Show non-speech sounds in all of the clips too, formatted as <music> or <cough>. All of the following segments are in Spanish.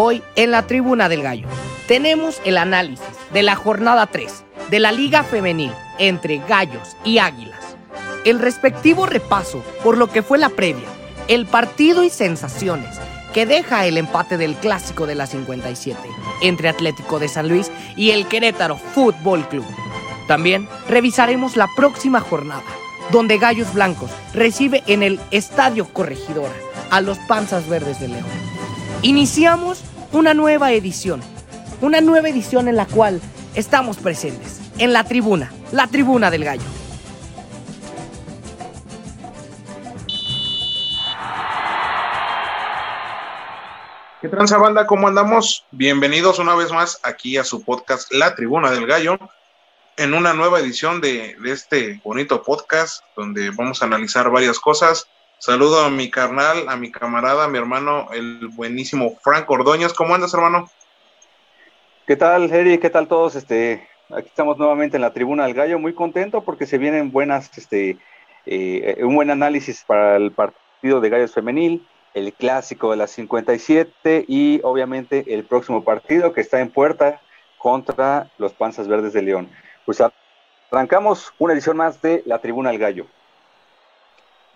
Hoy en la Tribuna del Gallo tenemos el análisis de la jornada 3 de la Liga Femenil entre Gallos y Águilas, el respectivo repaso por lo que fue la previa, el partido y sensaciones que deja el empate del clásico de la 57 entre Atlético de San Luis y el Querétaro Fútbol Club. También revisaremos la próxima jornada, donde Gallos Blancos recibe en el Estadio Corregidora a los Panzas Verdes de León. Iniciamos una nueva edición, una nueva edición en la cual estamos presentes, en la tribuna, la tribuna del gallo. ¿Qué tranza banda? ¿Cómo andamos? Bienvenidos una vez más aquí a su podcast La Tribuna del Gallo, en una nueva edición de, de este bonito podcast donde vamos a analizar varias cosas. Saludo a mi carnal, a mi camarada, a mi hermano, el buenísimo Frank Ordóñez. ¿Cómo andas, hermano? ¿Qué tal, Eri? ¿Qué tal todos? Este, aquí estamos nuevamente en la Tribuna del Gallo, muy contento porque se vienen buenas, este, eh, un buen análisis para el partido de Gallos Femenil, el clásico de las 57 y obviamente el próximo partido que está en puerta contra los Panzas Verdes de León. Pues arrancamos una edición más de la Tribuna del Gallo.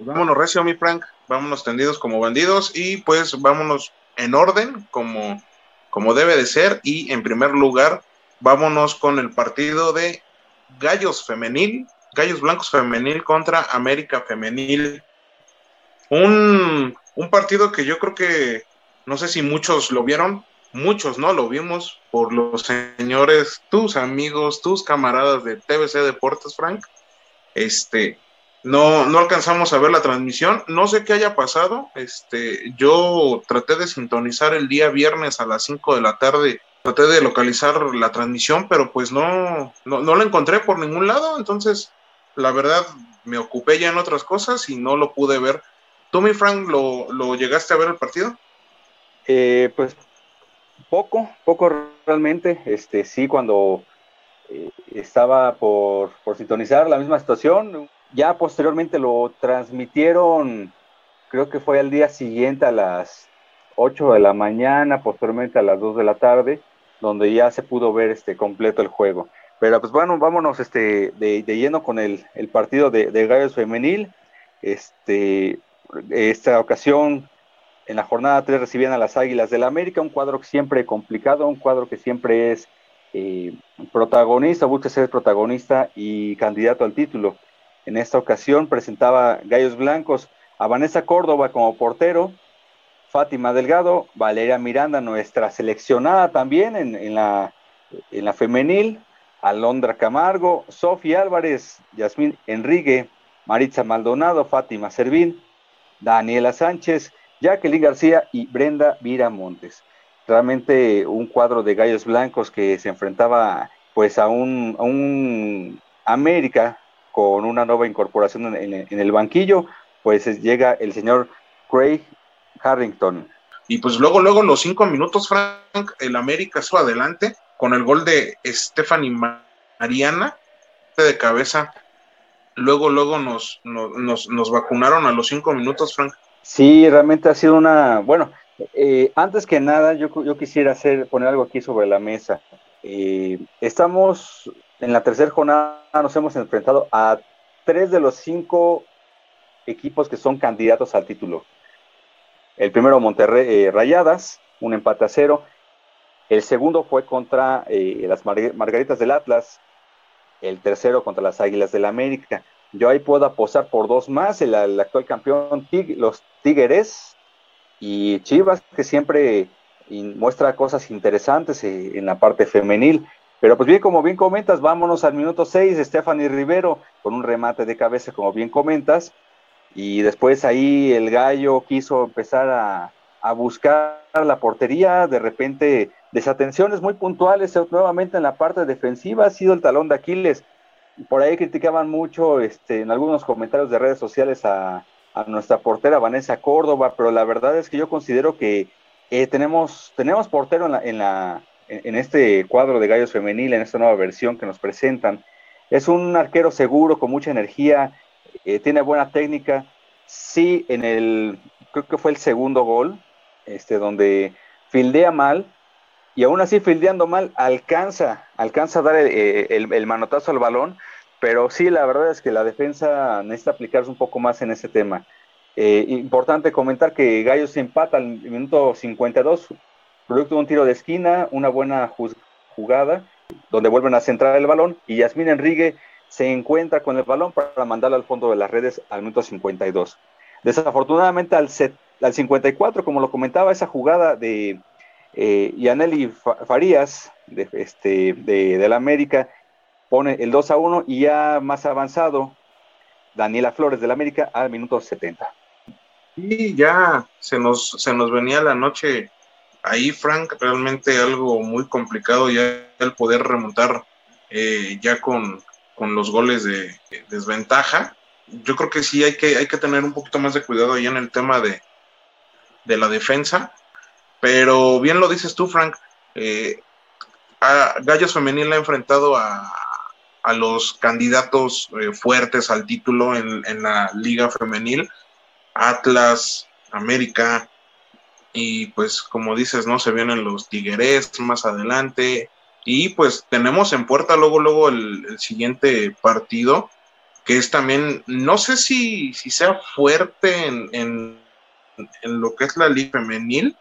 Pues vámonos recio, mi Frank, vámonos tendidos como bandidos y pues vámonos en orden como, como debe de ser y en primer lugar vámonos con el partido de Gallos Femenil, Gallos Blancos Femenil contra América Femenil. Un, un partido que yo creo que no sé si muchos lo vieron, muchos no lo vimos por los señores, tus amigos, tus camaradas de TBC Deportes, Frank. Este, no, no alcanzamos a ver la transmisión. No sé qué haya pasado. Este, yo traté de sintonizar el día viernes a las 5 de la tarde. Traté de localizar la transmisión, pero pues no, no, no la encontré por ningún lado. Entonces, la verdad, me ocupé ya en otras cosas y no lo pude ver. ¿Tú, mi Frank, lo, lo llegaste a ver el partido? Eh, pues poco, poco realmente. Este, sí, cuando eh, estaba por, por sintonizar la misma situación, ya posteriormente lo transmitieron, creo que fue al día siguiente a las 8 de la mañana, posteriormente a las 2 de la tarde, donde ya se pudo ver este completo el juego. Pero pues bueno, vámonos este, de, de lleno con el, partido de, de, Gallos Femenil. Este, esta ocasión, en la jornada 3 recibían a las Águilas del la América, un cuadro siempre complicado, un cuadro que siempre es eh, protagonista, busca ser protagonista y candidato al título. En esta ocasión presentaba Gallos Blancos a Vanessa Córdoba como portero, Fátima Delgado, Valeria Miranda, nuestra seleccionada también en, en, la, en la femenil, Alondra Camargo, Sofía Álvarez, Yasmín Enrique, Maritza Maldonado, Fátima Servín, Daniela Sánchez, Jacqueline García y Brenda Viramontes. Realmente un cuadro de gallos blancos que se enfrentaba pues a un, a un América con una nueva incorporación en, en, en, el banquillo, pues llega el señor Craig Harrington. Y pues luego, luego los cinco minutos, Frank, el América fue adelante con el gol de Stephanie Mariana de cabeza. Luego, luego nos, nos, nos vacunaron a los cinco minutos, Frank. Sí, realmente ha sido una, bueno, eh, antes que nada, yo, yo quisiera hacer, poner algo aquí sobre la mesa. Eh, estamos en la tercera jornada nos hemos enfrentado a tres de los cinco equipos que son candidatos al título. El primero Monterrey eh, Rayadas, un empate a cero. El segundo fue contra eh, las Mar Margaritas del Atlas. El tercero contra las Águilas del América. Yo ahí puedo apostar por dos más. El, actual campeón, los Tigres y Chivas, que siempre muestra cosas interesantes eh, en la parte femenil. Pero pues bien, como bien comentas, vámonos al minuto 6, Stephanie Rivero con un remate de cabeza, como bien comentas, y después ahí el gallo quiso empezar a, a buscar la portería, de repente desatenciones muy puntuales nuevamente en la parte defensiva, ha sido el talón de Aquiles. Por ahí criticaban mucho este, en algunos comentarios de redes sociales a, nuestra portera Vanessa Córdoba, pero la verdad es que yo considero que eh, tenemos, tenemos portero en, la, en, la, en este cuadro de Gallos Femenil, en esta nueva versión que nos presentan. Es un arquero seguro, con mucha energía, eh, tiene buena técnica. Sí, en el, creo que fue el segundo gol, este, donde fildea mal, y aún así fildeando mal, alcanza, alcanza a dar el, manotazo al balón, pero sí, la verdad es que la defensa necesita aplicarse un poco más en ese tema. Eh, importante comentar que Gallo se empata al minuto 52, producto de un tiro de esquina, una buena jugada, donde vuelven a centrar el balón, y Yasmín Enrique se encuentra con el balón para mandarlo al fondo de las redes al minuto 52. Desafortunadamente al, al 54, como lo comentaba, esa jugada de eh, Yaneli Farías de, este, de, la América pone el 2 a 1 y ya más avanzado Daniela Flores del América al minuto 70. Y ya se nos, se nos venía la noche ahí, Frank, realmente algo muy complicado ya el poder remontar eh, ya con, con los goles de, desventaja. Yo creo que sí hay que, hay que tener un poquito más de cuidado ahí en el tema de, de la defensa. Pero bien lo dices tú, Frank. Eh, Gallos Femenil ha enfrentado a, a los candidatos eh, fuertes al título en, en, la Liga Femenil, Atlas, América, y pues como dices, ¿no? Se vienen los Tigres más adelante, y pues tenemos en puerta luego, luego el, siguiente partido, que es también, no sé si, si sea fuerte en, en, lo que es la liga femenil,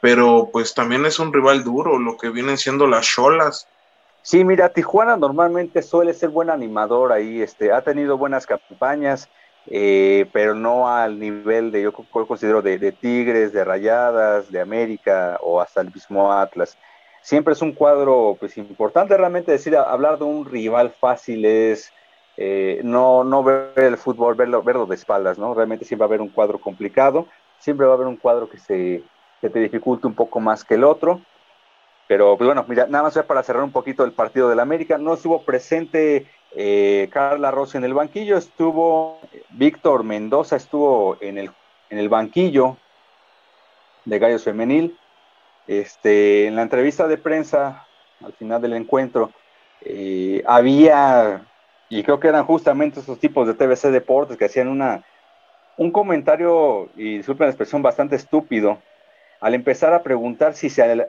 pero pues también es un rival duro, lo que vienen siendo las cholas. Sí, mira, Tijuana normalmente suele ser buen animador ahí, este, ha tenido buenas campañas, eh, pero no al nivel de, yo considero, de, Tigres, de Rayadas, de América o hasta el mismo Atlas siempre es un cuadro pues importante realmente decir hablar de un rival fácil es eh, no, no ver el fútbol, verlo, verlo de espaldas, ¿no? Realmente siempre va a haber un cuadro complicado, siempre va a haber un cuadro que, se, que te dificulte un poco más que el otro. Pero pues bueno, mira, nada más para cerrar un poquito el partido del América, no estuvo presente eh, Carla Rossi en el banquillo, estuvo Víctor Mendoza, estuvo en el, en el banquillo de Gallos Femenil, este, en la entrevista de prensa, al final del encuentro, eh, había, y creo que eran justamente esos tipos de TVC Deportes que hacían una, un comentario, y disculpen la expresión, bastante estúpido, al empezar a preguntar si se,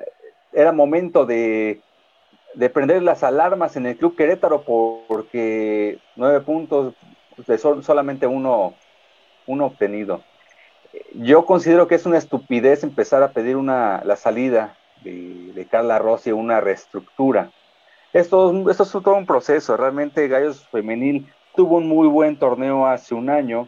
era momento de, de prender las alarmas en el Club Querétaro porque nueve puntos de solamente uno, uno obtenido yo considero que es una estupidez empezar a pedir una, la salida de, Carla Rossi, una reestructura. Esto, esto es todo un proceso. Realmente Gallos Femenil tuvo un muy buen torneo hace un año.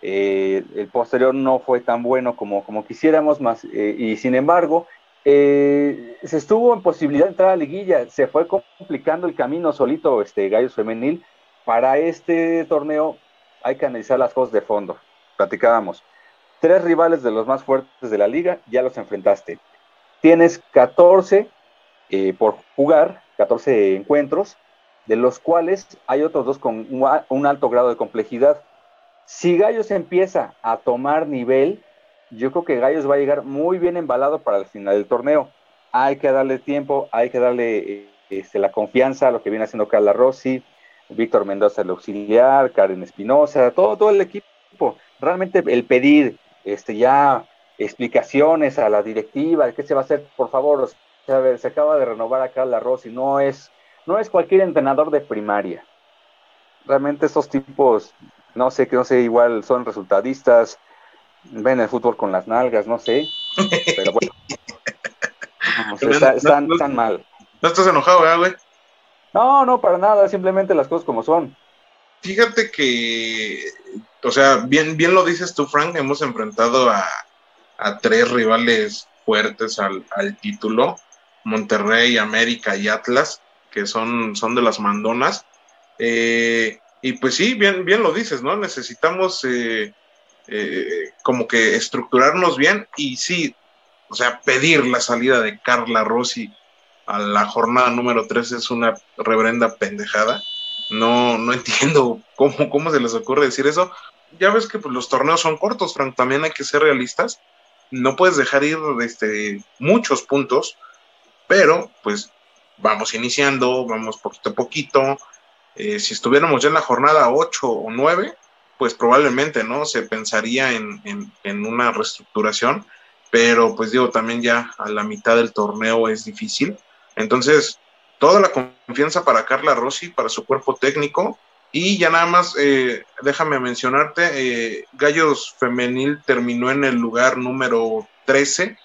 Eh, el posterior no fue tan bueno como, como quisiéramos, más, eh, y sin embargo, eh, se estuvo en posibilidad de entrar a la liguilla. Se fue complicando el camino solito este Gallos Femenil. Para este torneo hay que analizar las cosas de fondo. Platicábamos tres rivales de los más fuertes de la liga, ya los enfrentaste. Tienes 14 eh, por jugar, 14 encuentros, de los cuales hay otros dos con un alto grado de complejidad. Si Gallos empieza a tomar nivel, yo creo que Gallos va a llegar muy bien embalado para el final del torneo. Hay que darle tiempo, hay que darle eh, este, la confianza a lo que viene haciendo Carla Rossi, Víctor Mendoza el auxiliar, Karen Espinosa, todo, todo el equipo. Realmente el pedir, este, ya explicaciones a la directiva, qué se va a hacer, por favor, se acaba de renovar acá la Rossi, no es, no es cualquier entrenador de primaria. Realmente estos tipos, no sé, que no sé, igual son resultadistas, ven el fútbol con las nalgas, no sé, pero bueno. <laughs> están, mal. ¿No estás enojado, güey? No, no, para nada, simplemente las cosas como son. Fíjate que o sea, bien, bien lo dices tú, Frank, hemos enfrentado a, tres rivales fuertes al, título, Monterrey, América y Atlas, que son, son de las mandonas. Eh, Y pues sí, bien, bien lo dices, ¿no? Necesitamos eh, eh, como que estructurarnos bien y sí, o sea, pedir la salida de Carla Rossi a la jornada número 3 es una reverenda pendejada. No, no <laughs> entiendo cómo, cómo se les ocurre decir eso. Ya ves que pues, los torneos son cortos, Frank, también hay que ser realistas. No puedes dejar ir este, muchos puntos, pero pues vamos iniciando, vamos poquito a poquito. Eh, si estuviéramos ya en la jornada 8 o 9, pues probablemente, ¿no? Se pensaría en, en, una reestructuración, pero pues digo, también ya a la mitad del torneo es difícil. Entonces, toda la confianza para Carla Rossi, para su cuerpo técnico. Y ya nada más, eh, déjame mencionarte, eh, Gallos Femenil terminó en el lugar número 13,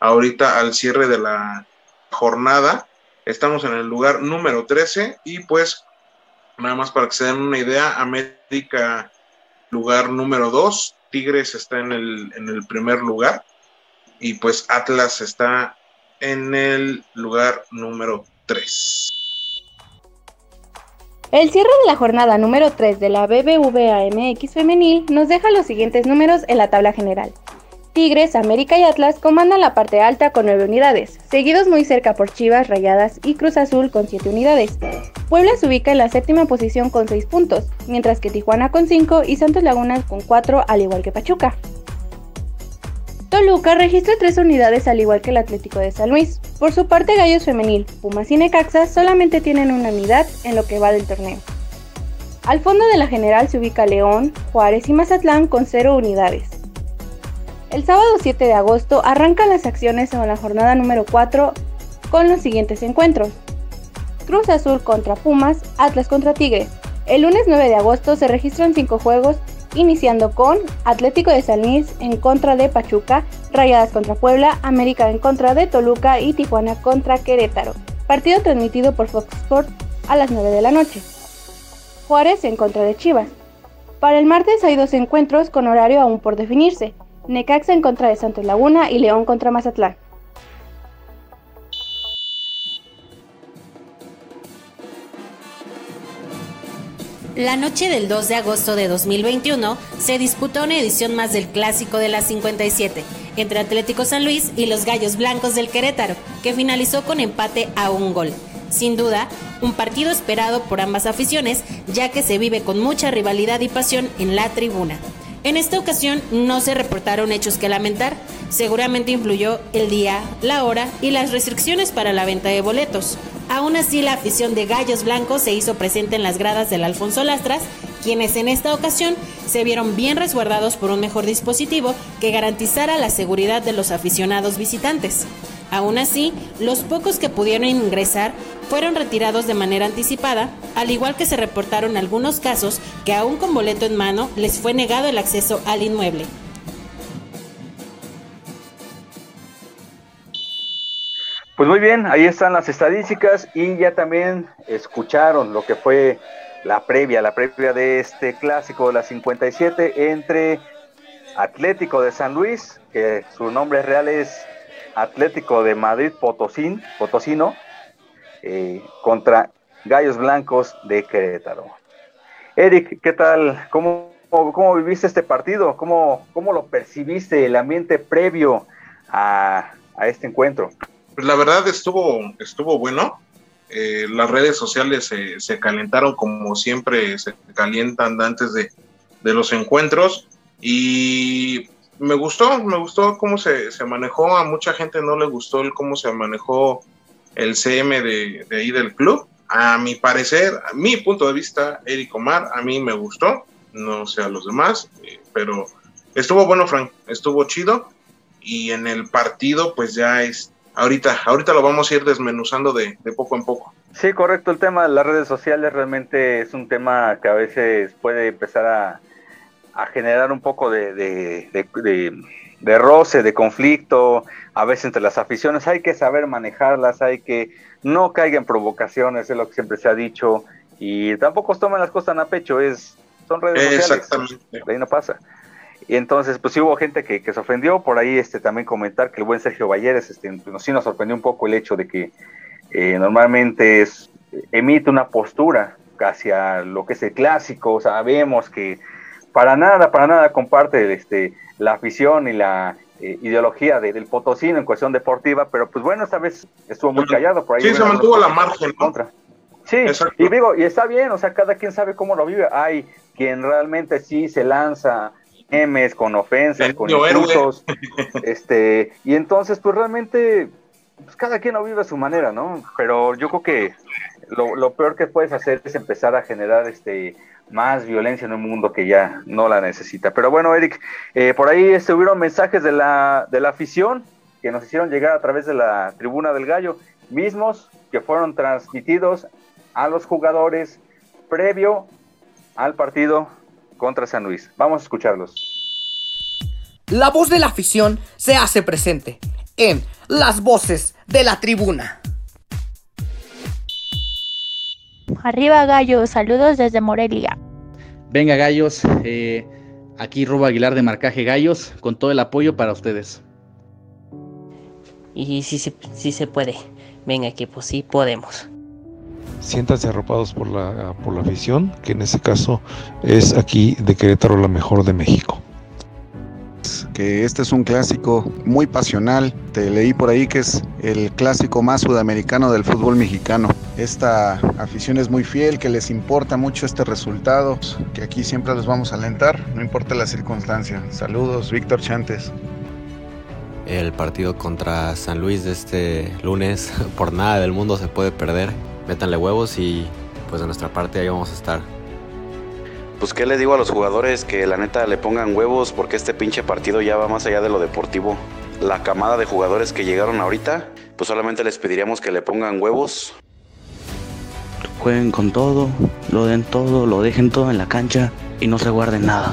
ahorita al cierre de la jornada. Estamos en el lugar número 13 y pues nada más para que se den una idea, América lugar número 2, Tigres está en el, en el primer lugar y pues Atlas está en el lugar número 3. El cierre de la jornada número 3 de la BBVA MX femenil nos deja los siguientes números en la tabla general. Tigres, América y Atlas comandan la parte alta con 9 unidades, seguidos muy cerca por Chivas, Rayadas y Cruz Azul con 7 unidades. Puebla se ubica en la séptima posición con 6 puntos, mientras que Tijuana con 5 y Santos Laguna con 4 al igual que Pachuca. Toluca registra 3 unidades al igual que el Atlético de San Luis. Por su parte Gallos Femenil, Pumas y Necaxa solamente tienen una unidad en lo que va del torneo. Al fondo de la general se ubica León, Juárez y Mazatlán con 0 unidades. El sábado 7 de agosto arrancan las acciones en la jornada número 4 con los siguientes encuentros. Cruz Azul contra Pumas, Atlas contra Tigres. El lunes 9 de agosto se registran 5 juegos, iniciando con Atlético de San Luis en contra de Pachuca, Rayadas contra Puebla, América en contra de Toluca y Tijuana contra Querétaro. Partido transmitido por Fox Sports a las 9 de la noche. Juárez en contra de Chivas. Para el martes hay dos encuentros con horario aún por definirse. Necaxa en contra de Santos Laguna y León contra Mazatlán. La noche del 2 de agosto de 2021 se disputó una edición más del Clásico de la 57 entre Atlético San Luis y los Gallos Blancos del Querétaro, que finalizó con empate a un gol. Sin duda, un partido esperado por ambas aficiones, ya que se vive con mucha rivalidad y pasión en la tribuna. En esta ocasión no se reportaron hechos que lamentar. Seguramente influyó el día, la hora y las restricciones para la venta de boletos. Aún así, la afición de Gallos Blancos se hizo presente en las gradas del Alfonso Lastras, quienes en esta ocasión se vieron bien resguardados por un mejor dispositivo que garantizara la seguridad de los aficionados visitantes. Aún así, los pocos que pudieron ingresar fueron retirados de manera anticipada, al igual que se reportaron algunos casos que aún con boleto en mano les fue negado el acceso al inmueble. Pues muy bien, ahí están las estadísticas y ya también escucharon lo que fue la previa, la previa de este clásico de la 57 entre Atlético de San Luis, que su nombre real es Atlético de Madrid Potosín, Potosino, eh, contra Gallos Blancos de Querétaro. Eric, ¿qué tal? ¿Cómo, cómo viviste este partido? ¿Cómo, ¿Cómo, lo percibiste, el ambiente previo a, este encuentro? Pues la verdad estuvo, estuvo bueno. Eh, las redes sociales se, se, calentaron como siempre se calientan antes de, de los encuentros y me gustó, me gustó cómo se, manejó, a mucha gente no le gustó el cómo se manejó el CM de, ahí del club. A mi parecer, a mi punto de vista, Eric Omar, a mí me gustó, no sé a los demás, eh, pero estuvo bueno, Frank, estuvo chido. Y en el partido pues ya es, ahorita, ahorita lo vamos a ir desmenuzando de, poco en poco. Sí, correcto, el tema de las redes sociales realmente es un tema que a veces puede empezar a, a generar un poco de, de, roce, de conflicto, a veces entre las aficiones. Hay que saber manejarlas, hay que no caigan en provocaciones, es lo que siempre se ha dicho, y tampoco tomen las cosas tan a pecho, es, son redes sociales. Exactamente. ahí no pasa. Y entonces, pues sí hubo gente que, se ofendió, por ahí este también comentar que el buen Sergio Valleres, este, sí nos sorprendió un poco el hecho de que eh, normalmente es, emite una postura hacia lo que es el clásico, sabemos que para nada, para nada comparte este, la afición y la eh, ideología del Potosino en cuestión deportiva, pero pues bueno, esta vez estuvo muy callado por ahí. Sí, se mantuvo la margen. Contra. Sí, y digo, y está bien, o sea, cada quien sabe cómo lo vive. Hay quien realmente sí se lanza memes con ofensas, con insultos, <laughs> este, y entonces pues realmente pues cada quien lo vive a su manera, ¿no? Pero yo creo que lo, peor que puedes hacer es empezar a generar este más violencia en un mundo que ya no la necesita. Pero bueno, Eric, eh, por ahí estuvieron mensajes de la, de la afición que nos hicieron llegar a través de la tribuna del gallo, mismos que fueron transmitidos a los jugadores previo al partido contra San Luis. Vamos a escucharlos. La voz de la afición se hace presente en Las Voces de la Tribuna. Arriba Gallos, saludos desde Morelia. Venga Gallos, eh, aquí Rubo Aguilar de Marcaje Gallos, con todo el apoyo para ustedes. Y sí, sí, sí se puede. Venga equipo, sí podemos siéntanse arropados por la, por la afición, que en este caso es aquí de Querétaro la mejor de México. Que este es un clásico muy pasional. Te leí por ahí que es el clásico más sudamericano del fútbol mexicano. Esta afición es muy fiel, que les importa mucho este resultado, que aquí siempre los vamos a alentar, no importa la circunstancia. Saludos, Víctor Chantes. El partido contra San Luis de este lunes, <laughs> por nada del mundo se puede perder métanle huevos y pues de nuestra parte ahí vamos a estar. Pues qué le digo a los jugadores que la neta le pongan huevos porque este pinche partido ya va más allá de lo deportivo. La camada de jugadores que llegaron ahorita, pues solamente les pediríamos que le pongan huevos. Jueguen con todo, lo den todo, lo dejen todo en la cancha y no se guarden nada.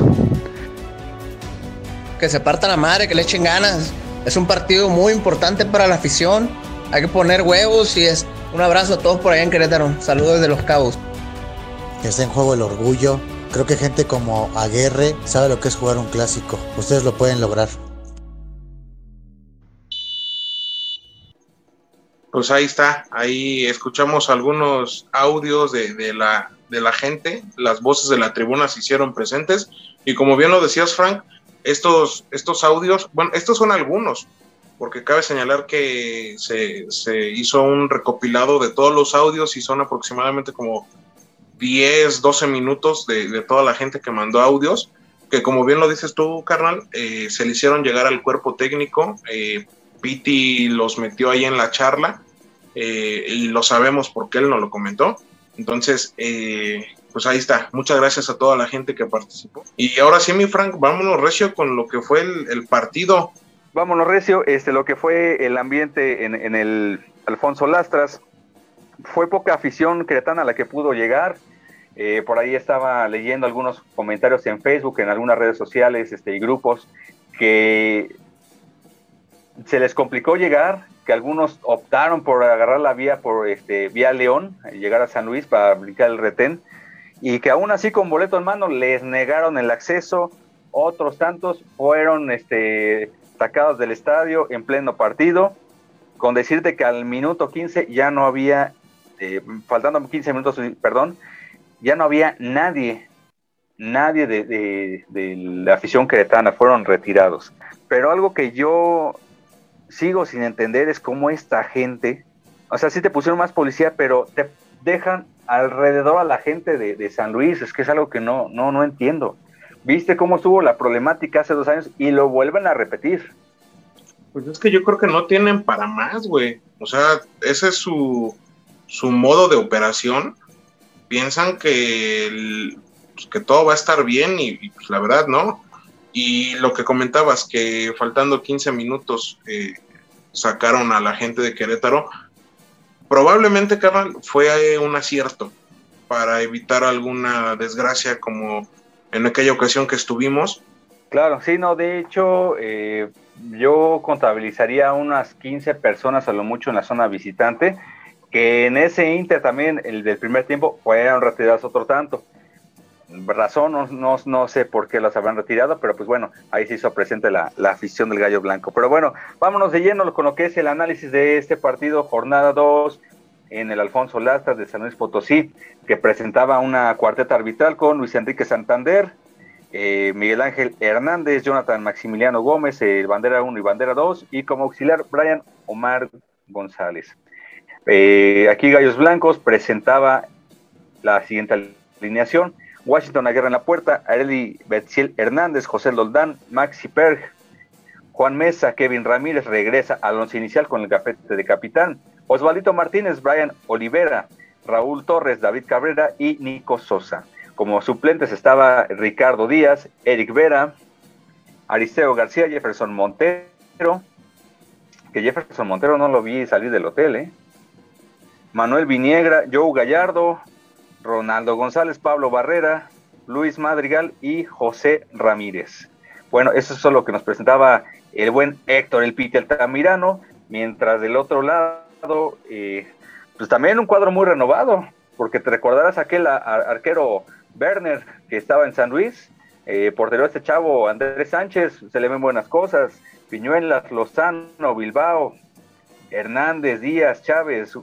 Que se partan la madre, que le echen ganas. Es un partido muy importante para la afición. Hay que poner huevos y es un abrazo a todos por allá en Querétaro. Saludos desde Los Cabos. Que está en juego el orgullo. Creo que gente como Aguerre sabe lo que es jugar un clásico. Ustedes lo pueden lograr. Pues ahí está, ahí escuchamos algunos audios de, la, de la gente, las voces de la tribuna se hicieron presentes y como bien lo decías Frank, estos, estos audios, bueno, estos son algunos, porque cabe señalar que se, hizo un recopilado de todos los audios y son aproximadamente como 10, 12 minutos de, toda la gente que mandó audios, que como bien lo dices tú, carnal, eh, se le hicieron llegar al cuerpo técnico, eh, Piti los metió ahí en la charla eh, y lo sabemos porque él nos lo comentó. Entonces, eh, pues ahí está. Muchas gracias a toda la gente que participó. Y ahora sí, mi Frank, vámonos recio con lo que fue el, partido. Vámonos, Recio, este, lo que fue el ambiente en, el Alfonso Lastras, fue poca afición cretana la que pudo llegar. Eh, por ahí estaba leyendo algunos comentarios en Facebook, en algunas redes sociales este, y grupos, que se les complicó llegar, que algunos optaron por agarrar la vía por este, vía León, llegar a San Luis para aplicar el retén, y que aún así con boleto en mano les negaron el acceso. Otros tantos fueron este, sacados del estadio en pleno partido, con decirte que al minuto 15 ya no había, eh, faltando 15 minutos, perdón, ya no había nadie, nadie de, la afición queretana, fueron retirados. Pero algo que yo sigo sin entender es cómo esta gente, o sea, sí te pusieron más policía, pero te dejan alrededor a la gente de, San Luis, es que es algo que no, no, no entiendo. ¿Viste cómo estuvo la problemática hace dos años y lo vuelven a repetir? Pues es que yo creo que no tienen para más, güey. O sea, ese es su, su modo de operación. Piensan que, pues, que todo va a estar bien y, pues la verdad no. Y lo que comentabas, que faltando 15 minutos eh, sacaron a la gente de Querétaro, probablemente, Carnal, fue un acierto para evitar alguna desgracia como en aquella ocasión que estuvimos. Claro, sí, no, de hecho, eh, yo contabilizaría unas 15 personas a lo mucho en la zona visitante, que en ese Inter también, el del primer tiempo, fueron retirados otro tanto. Razón, no, no, sé por qué las habrán retirado, pero pues bueno, ahí se hizo presente la, la, afición del Gallo Blanco. Pero bueno, vámonos de lleno con lo que es el análisis de este partido, jornada 2, en el Alfonso Lastas de San Luis Potosí, que presentaba una cuarteta arbitral con Luis Enrique Santander, eh, Miguel Ángel Hernández, Jonathan Maximiliano Gómez, el bandera 1 y bandera 2, y como auxiliar Brian Omar González. Eh, aquí Gallos Blancos presentaba la siguiente alineación. Washington Aguirre en la puerta, Areli Betziel Hernández, José Loldán, Maxi Perg, Juan Mesa, Kevin Ramírez regresa al once inicial con el gafete de capitán. Osvaldito Martínez, Brian Olivera, Raúl Torres, David Cabrera y Nico Sosa. Como suplentes estaba Ricardo Díaz, Eric Vera, Aristeo García, Jefferson Montero, que Jefferson Montero no lo vi salir del hotel, ¿eh? Manuel Viniegra, Joe Gallardo, Ronaldo González, Pablo Barrera, Luis Madrigal y José Ramírez. Bueno, eso es lo que nos presentaba el buen Héctor El Pite Altamirano, mientras del otro lado, eh, pues también un cuadro muy renovado, porque te recordarás aquel arquero Werner que estaba en San Luis, eh, portero este chavo Andrés Sánchez, se le ven buenas cosas, Piñuelas, Lozano, Bilbao, Hernández, Díaz, Chávez,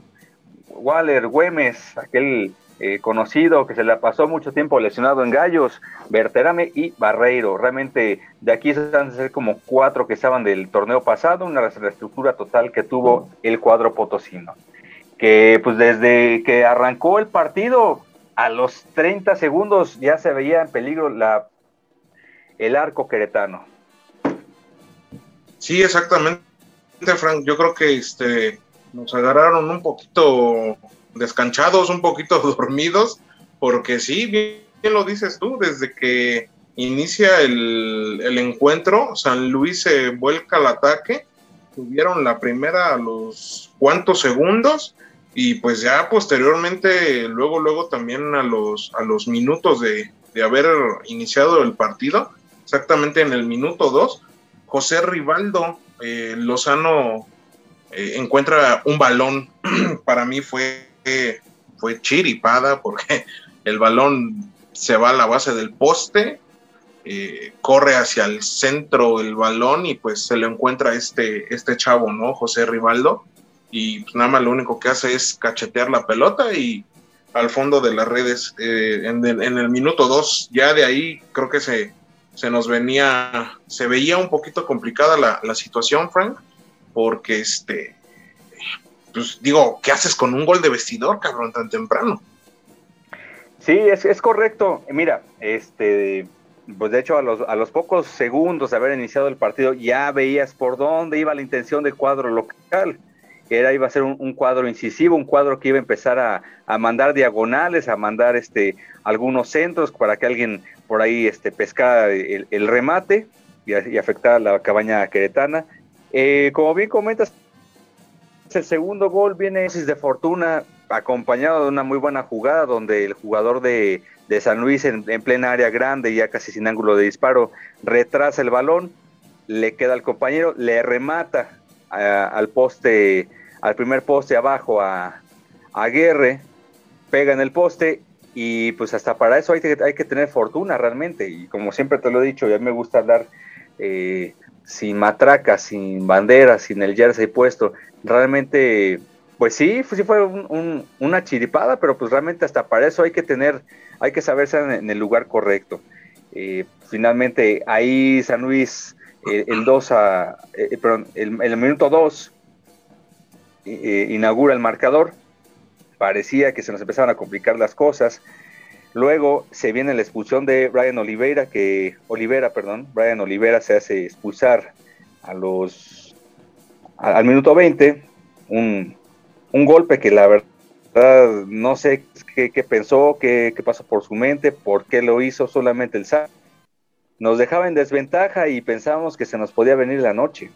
Waller, Güemes, aquel eh, conocido que se le pasó mucho tiempo lesionado en Gallos, Berterame y Barreiro. Realmente de aquí se van a ser como cuatro que estaban del torneo pasado, una reestructura total que tuvo el cuadro potosino. Que pues desde que arrancó el partido, a los 30 segundos ya se veía en peligro la, el arco queretano. Sí, exactamente, Frank. Yo creo que este, nos agarraron un poquito descanchados, un poquito <laughs> dormidos, porque sí, bien, lo dices tú, desde que inicia el, encuentro, San Luis se vuelca al ataque, tuvieron la primera a los cuantos segundos y pues ya posteriormente, luego, luego también a los, a los minutos de, de haber iniciado el partido, exactamente en el minuto 2, José Rivaldo eh, Lozano eh, encuentra un balón, <clears throat> para mí fue fue chiripada porque <laughs> el balón se va a la base del poste, eh, corre hacia el centro el balón y pues se le encuentra este, este chavo, ¿no? José Rivaldo. Y pues nada más lo único que hace es cachetear la pelota y al fondo de las redes. Eh, en, el, minuto 2, ya de ahí creo que se, se nos venía, se veía un poquito complicada la, la situación, Frank, porque este, pues digo, ¿qué haces con un gol de vestidor, cabrón, tan temprano? Sí, es, es correcto. Mira, este, pues de hecho a los, a los pocos segundos de haber iniciado el partido ya veías por dónde iba la intención del cuadro local, era iba a ser un, cuadro incisivo, un cuadro que iba a empezar a, a, mandar diagonales, a mandar este algunos centros para que alguien por ahí este pescara el, el remate y, y afectara la cabaña queretana. Eh, como bien comentas, el segundo gol viene de fortuna acompañado de una muy buena jugada donde el jugador de, San Luis en, plena área grande, ya casi sin ángulo de disparo, retrasa el balón, le queda al compañero, le remata al poste, al primer poste abajo a, a Guerre, pega en el poste y pues hasta para eso hay que, tener fortuna realmente. Y como siempre te lo he dicho, ya me gusta hablar eh, sin matraca, sin bandera, sin el jersey puesto, realmente, pues sí, sí fue una chiripada, pero pues realmente hasta para eso hay que tener, hay que saberse en, el lugar correcto. Eh, finalmente ahí San Luis, eh, el 2 a, eh, perdón, el, minuto 2 inaugura el marcador, parecía que se nos empezaban a complicar las cosas. Luego se viene la expulsión de Brian Oliveira, que Olivera, perdón, Brian Olivera se hace expulsar a los al minuto 20, un, golpe que la verdad no sé qué, pensó, qué, pasó por su mente, por qué lo hizo solamente el SAT. Nos dejaba en desventaja y pensábamos que se nos podía venir la noche.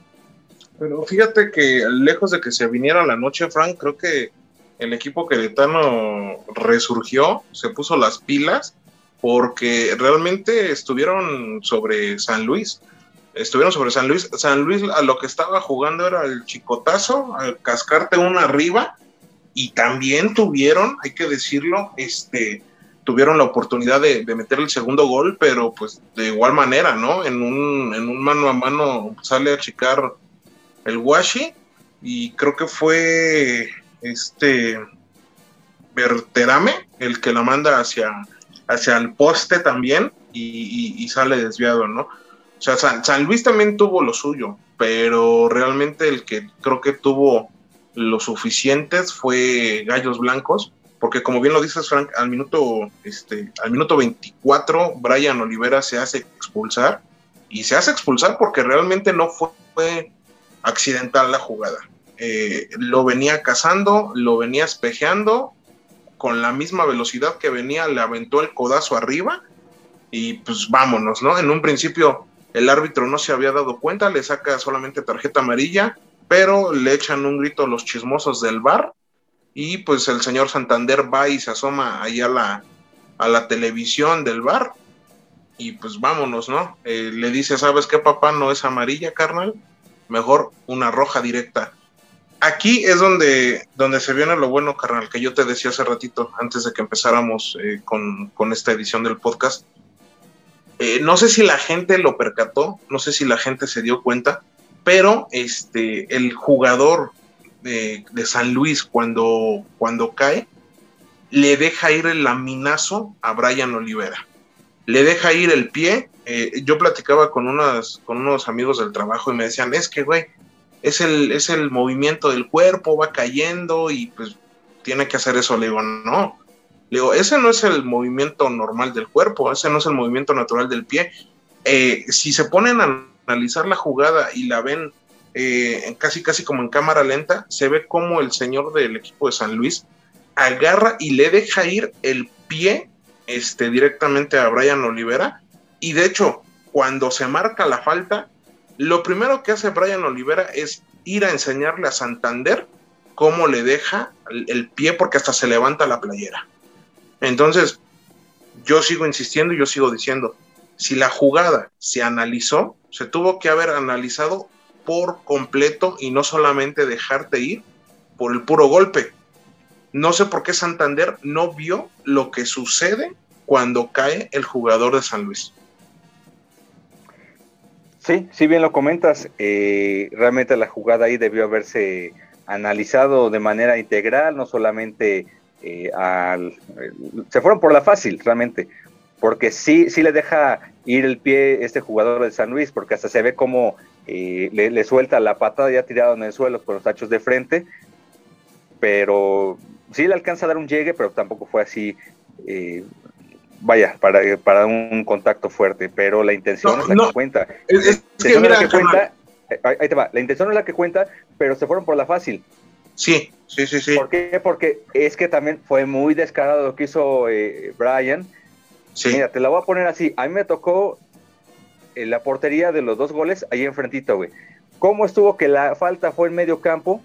Pero fíjate que lejos de que se viniera la noche, Frank, creo que el equipo queretano resurgió, se puso las pilas, porque realmente estuvieron sobre San Luis. Estuvieron sobre San Luis. San Luis a lo que estaba jugando era el chicotazo, al cascarte uno arriba, y también tuvieron, hay que decirlo, este, tuvieron la oportunidad de, meter el segundo gol, pero pues de igual manera, ¿no? En un, en un mano a mano sale a chicar el Washi, y creo que fue este Berterame, el que la manda hacia, hacia el poste también y, sale desviado, ¿no? O sea, San, Luis también tuvo lo suyo, pero realmente el que creo que tuvo lo suficientes fue Gallos Blancos, porque como bien lo dices, Frank, al minuto, este, al minuto 24, Brian Olivera se hace expulsar, y se hace expulsar porque realmente no fue, accidental la jugada. Eh, lo venía cazando, lo venía espejeando, con la misma velocidad que venía, le aventó el codazo arriba, y pues vámonos, ¿no? En un principio el árbitro no se había dado cuenta, le saca solamente tarjeta amarilla, pero le echan un grito los chismosos del bar y pues el señor Santander va y se asoma ahí a la, a la televisión del bar y pues vámonos, ¿no? Eh, le dice, ¿sabes qué, papá? No es amarilla, carnal, mejor una roja directa. Aquí es donde, donde se viene lo bueno, carnal, que yo te decía hace ratito, antes de que empezáramos eh, con, con, esta edición del podcast. Eh, no sé si la gente lo percató, no sé si la gente se dio cuenta, pero este, el jugador de, San Luis cuando, cuando cae, le deja ir el laminazo a Brian Olivera. Le deja ir el pie. Eh, yo platicaba con, unas, con unos amigos del trabajo y me decían, es que, güey, es el, es el movimiento del cuerpo, va cayendo y pues tiene que hacer eso. Le digo, no. Le digo, ese no es el movimiento normal del cuerpo, ese no es el movimiento natural del pie. Eh, si se ponen a analizar la jugada y la ven eh, casi casi como en cámara lenta, se ve como el señor del equipo de San Luis agarra y le deja ir el pie este, directamente a Brian Olivera. Y de hecho, cuando se marca la falta, lo primero que hace Brian Olivera es ir a enseñarle a Santander cómo le deja el, el pie porque hasta se levanta la playera. Entonces, yo sigo insistiendo y yo sigo diciendo, si la jugada se analizó, se tuvo que haber analizado por completo y no solamente dejarte ir por el puro golpe. No sé por qué Santander no vio lo que sucede cuando cae el jugador de San Luis. Sí, si bien lo comentas, eh, realmente la jugada ahí debió haberse analizado de manera integral, no solamente eh, al... se fueron por la fácil, realmente, porque sí, sí le deja ir el pie este jugador de San Luis, porque hasta se ve como eh, le, suelta la patada ya tirado en el suelo con los tachos de frente, pero sí le alcanza a dar un llegue, pero tampoco fue así, eh, vaya, para, para un contacto fuerte, pero la intención es la que cuenta. ahí te va, la intención es la que cuenta, pero se fueron por la fácil. Sí, sí, sí, sí. ¿Por qué? Porque es que también fue muy descarado lo que hizo eh, Brian. Sí. Mira, te la voy a poner así. A mí me tocó en la portería de los dos goles ahí enfrentito, güey. ¿Cómo estuvo que la falta fue en medio campo?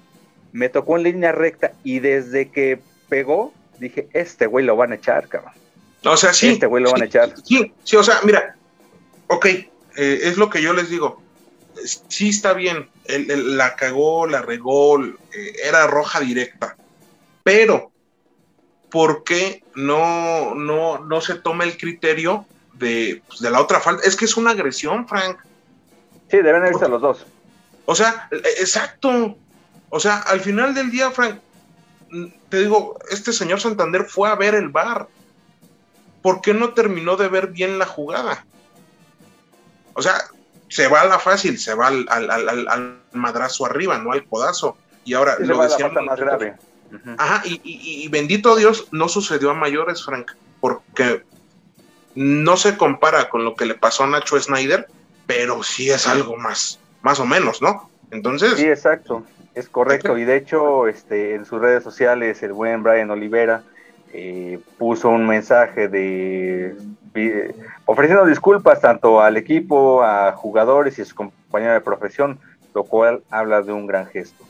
Me tocó en línea recta y desde que pegó, dije, este güey lo van a echar, cabrón. O sea, sí. Este güey lo van a echar. Sí, sí, o sea, mira, ok, eh, es lo que yo les digo sí está bien, él, la cagó, la regó, eh, era roja directa, pero ¿por qué no, no, no se toma el criterio de, pues, de la otra falta? Es que es una agresión, Frank. Sí, deben irse los dos. O sea, e, exacto. O sea, al final del día, Frank, te digo, este señor Santander fue a ver el bar. ¿Por qué no terminó de ver bien la jugada? O sea, se va a la fácil, se va al, al, madrazo arriba, no al codazo. Y ahora lo más grave. Ajá, y, bendito Dios, no sucedió a mayores, Frank, porque no se compara con lo que le pasó a Nacho Snyder, pero sí es algo más, más o menos, ¿no? Entonces. Sí, exacto, es correcto. Y de hecho, este, en sus redes sociales, el buen Brian Olivera eh, puso un mensaje de ofreciendo disculpas tanto al equipo, a jugadores y a su compañera de profesión, lo cual habla de un gran gesto.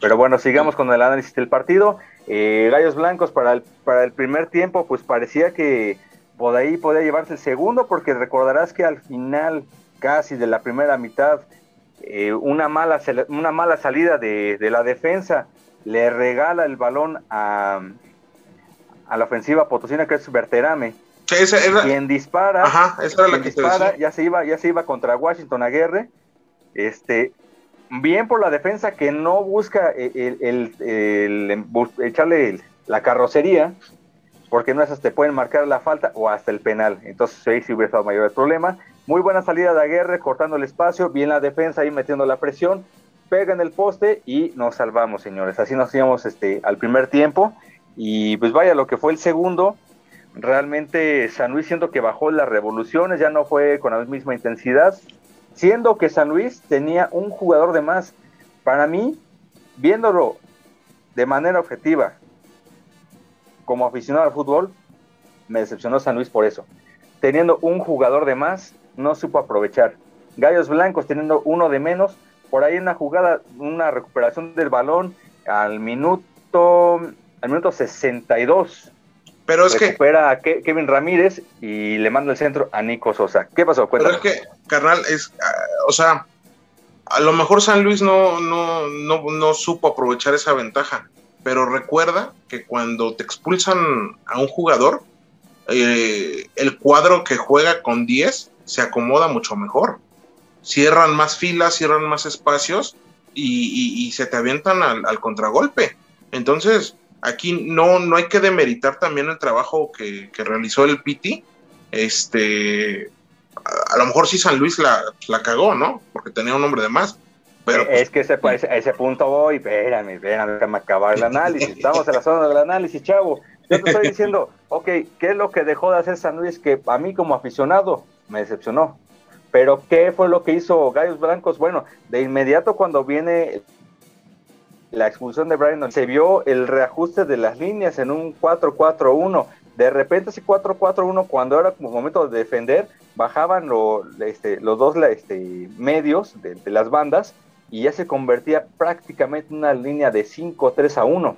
Pero bueno, sigamos con el análisis del partido. Eh, Gallos Blancos para el, para el primer tiempo, pues parecía que por ahí podía llevarse el segundo, porque recordarás que al final casi de la primera mitad, eh, una, mala, una mala salida de, de, la defensa le regala el balón a, a la ofensiva potosina, que es Berterame quien dispara, ya se iba, ya se iba contra Washington Aguirre, este, bien por la defensa que no busca el, echarle la carrocería, porque no esas te pueden marcar la falta o hasta el penal. Entonces ahí sí hubiera estado mayor el problema. Muy buena salida de Aguirre, cortando el espacio, bien la defensa ahí metiendo la presión, pega en el poste y nos salvamos, señores. Así nos íbamos este, al primer tiempo. Y pues vaya, lo que fue el segundo, realmente San Luis siendo que bajó las revoluciones, ya no fue con la misma intensidad, siendo que San Luis tenía un jugador de más. Para mí, viéndolo de manera objetiva, como aficionado al fútbol, me decepcionó San Luis por eso. Teniendo un jugador de más, no supo aprovechar. Gallos Blancos teniendo uno de menos, por ahí una jugada, una recuperación del balón al minuto, al minuto 62. Pero es recupera a Kevin Ramírez y le manda el centro a Nico Sosa. ¿Qué pasó? Pero es que, carnal, es, ah, o sea, a lo mejor San Luis no, no, no, no supo aprovechar esa ventaja pero recuerda que cuando te expulsan a un jugador, eh, el cuadro que juega con 10 se acomoda mucho mejor. Cierran más filas, cierran más espacios y, se te avientan al, contragolpe. Entonces, aquí no, no hay que demeritar también el trabajo que, realizó el Piti. Este, a, lo mejor sí San Luis la, la cagó, ¿no? Porque tenía un hombre de más pues, es que ese, a ese punto voy, espérame, espérame, déjame acabar el análisis. Estamos en la zona del análisis, chavo. Yo te estoy diciendo, ok, ¿qué es lo que dejó de hacer San Luis que a mí como aficionado me decepcionó? Pero ¿qué fue lo que hizo Gallos Blancos? Bueno, de inmediato cuando viene la expulsión de Brian, se vio el reajuste de las líneas en un 4-4-1. De repente ese 4-4-1, cuando era como momento de defender, bajaban este, los dos este, medios de, de las bandas y ya se convertía prácticamente en una línea de 5, 3 a 1.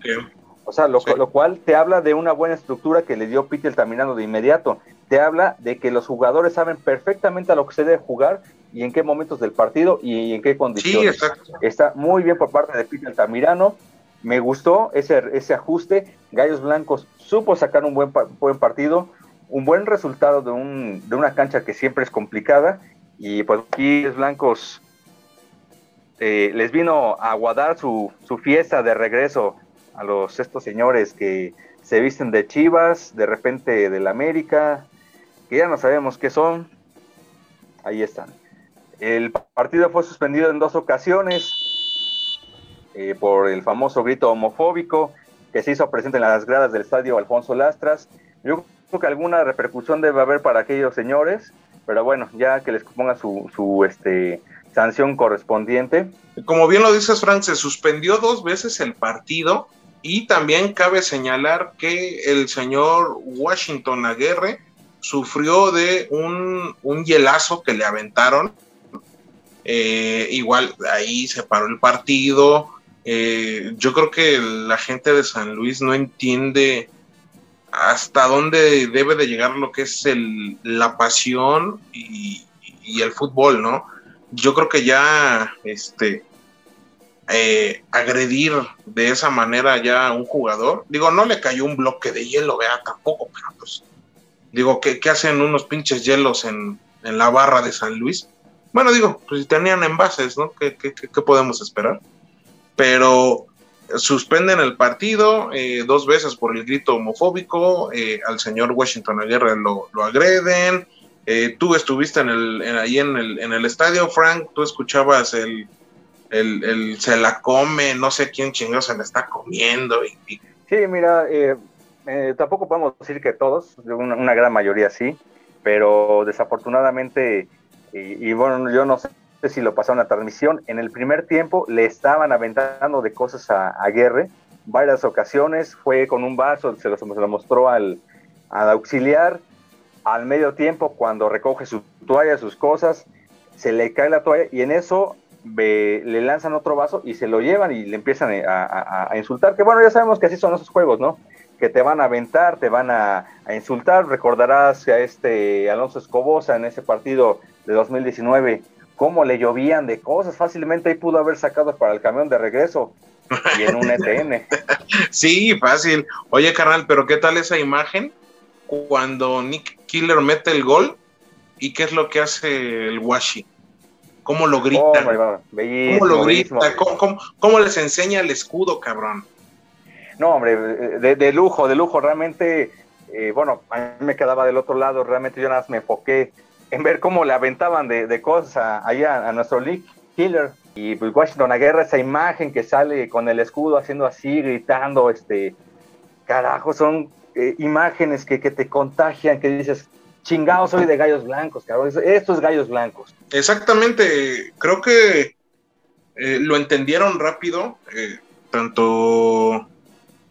O sea, lo, cual te habla de una buena estructura que le dio Peter terminando de inmediato. Te habla de que los jugadores saben perfectamente a lo que se debe jugar y en qué momentos del partido y en qué condiciones. Está muy bien por parte de Peter Tamirano. Me gustó ese, ese ajuste. Gallos Blancos supo sacar un buen, buen partido, un buen resultado de, un, de una cancha que siempre es complicada. Y pues aquí Blancos eh, les vino a aguardar su, su, fiesta de regreso a los estos señores que se visten de Chivas, de repente del América, que ya no sabemos qué son. Ahí están. El partido fue suspendido en dos ocasiones eh, por el famoso grito homofóbico que se hizo presente en las gradas del estadio Alfonso Lastras. Yo creo que alguna repercusión debe haber para aquellos señores, pero bueno, ya que les ponga su, su este, sanción correspondiente. Como bien lo dices, Frank, se suspendió dos veces el partido y también cabe señalar que el señor Washington Aguirre sufrió de un, un hielazo que le aventaron. Eh, igual ahí se paró el partido. Eh, yo creo que la gente de San Luis no entiende hasta dónde debe de llegar lo que es el, la pasión y, el fútbol, ¿no? yo creo que ya este eh, agredir de esa manera ya a un jugador, digo, no le cayó un bloque de hielo, vea, tampoco, pero pues, digo, ¿qué, hacen unos pinches hielos en, la barra de San Luis? Bueno, digo, pues si tenían envases, ¿no? ¿Qué, podemos esperar? Pero suspenden el partido eh, dos veces por el grito homofóbico, eh, al señor Washington Aguirre lo, lo agreden, eh, tú estuviste en el, ahí en el, en el estadio, Frank, tú escuchabas el, el, se la come, no sé quién chingado se la está comiendo. Y, Sí, mira, eh, eh, tampoco podemos decir que todos, una, gran mayoría sí, pero desafortunadamente, y, bueno, yo no sé si lo pasaron la transmisión, en el primer tiempo le estaban aventando de cosas a, a Guerre, varias ocasiones, fue con un vaso, se lo, mostró al auxiliar, al medio tiempo, cuando recoge su toalla, sus cosas, se le cae la toalla y en eso le lanzan otro vaso y se lo llevan y le empiezan a, insultar. Que bueno, ya sabemos que así son esos juegos, ¿no? Que te van a aventar, te van a, insultar. Recordarás a este Alonso Escobosa en ese partido de 2019, cómo le llovían de cosas. Fácilmente ahí pudo haber sacado para el camión de regreso y en un <laughs> ETN. sí, fácil. Oye, carnal, pero ¿qué tal esa imagen? cuando Nick Killer mete el gol y qué es lo que hace el Washi. ¿Cómo lo grita? Oh, ¿Cómo lo grita? ¿Cómo, les enseña el escudo, cabrón? No, hombre, de, de lujo, de lujo, realmente, eh, bueno, a mí me quedaba del otro lado, realmente yo nada más me enfoqué en ver cómo le aventaban de, de cosas allá a nuestro League Killer. Y pues Washington Aguerra, esa imagen que sale con el escudo haciendo así, gritando, este, carajo, son eh, imágenes que, que te contagian, que dices, chingado, soy de gallos blancos, cabrón, estos gallos blancos. Exactamente, creo que eh, lo entendieron rápido, eh, tanto,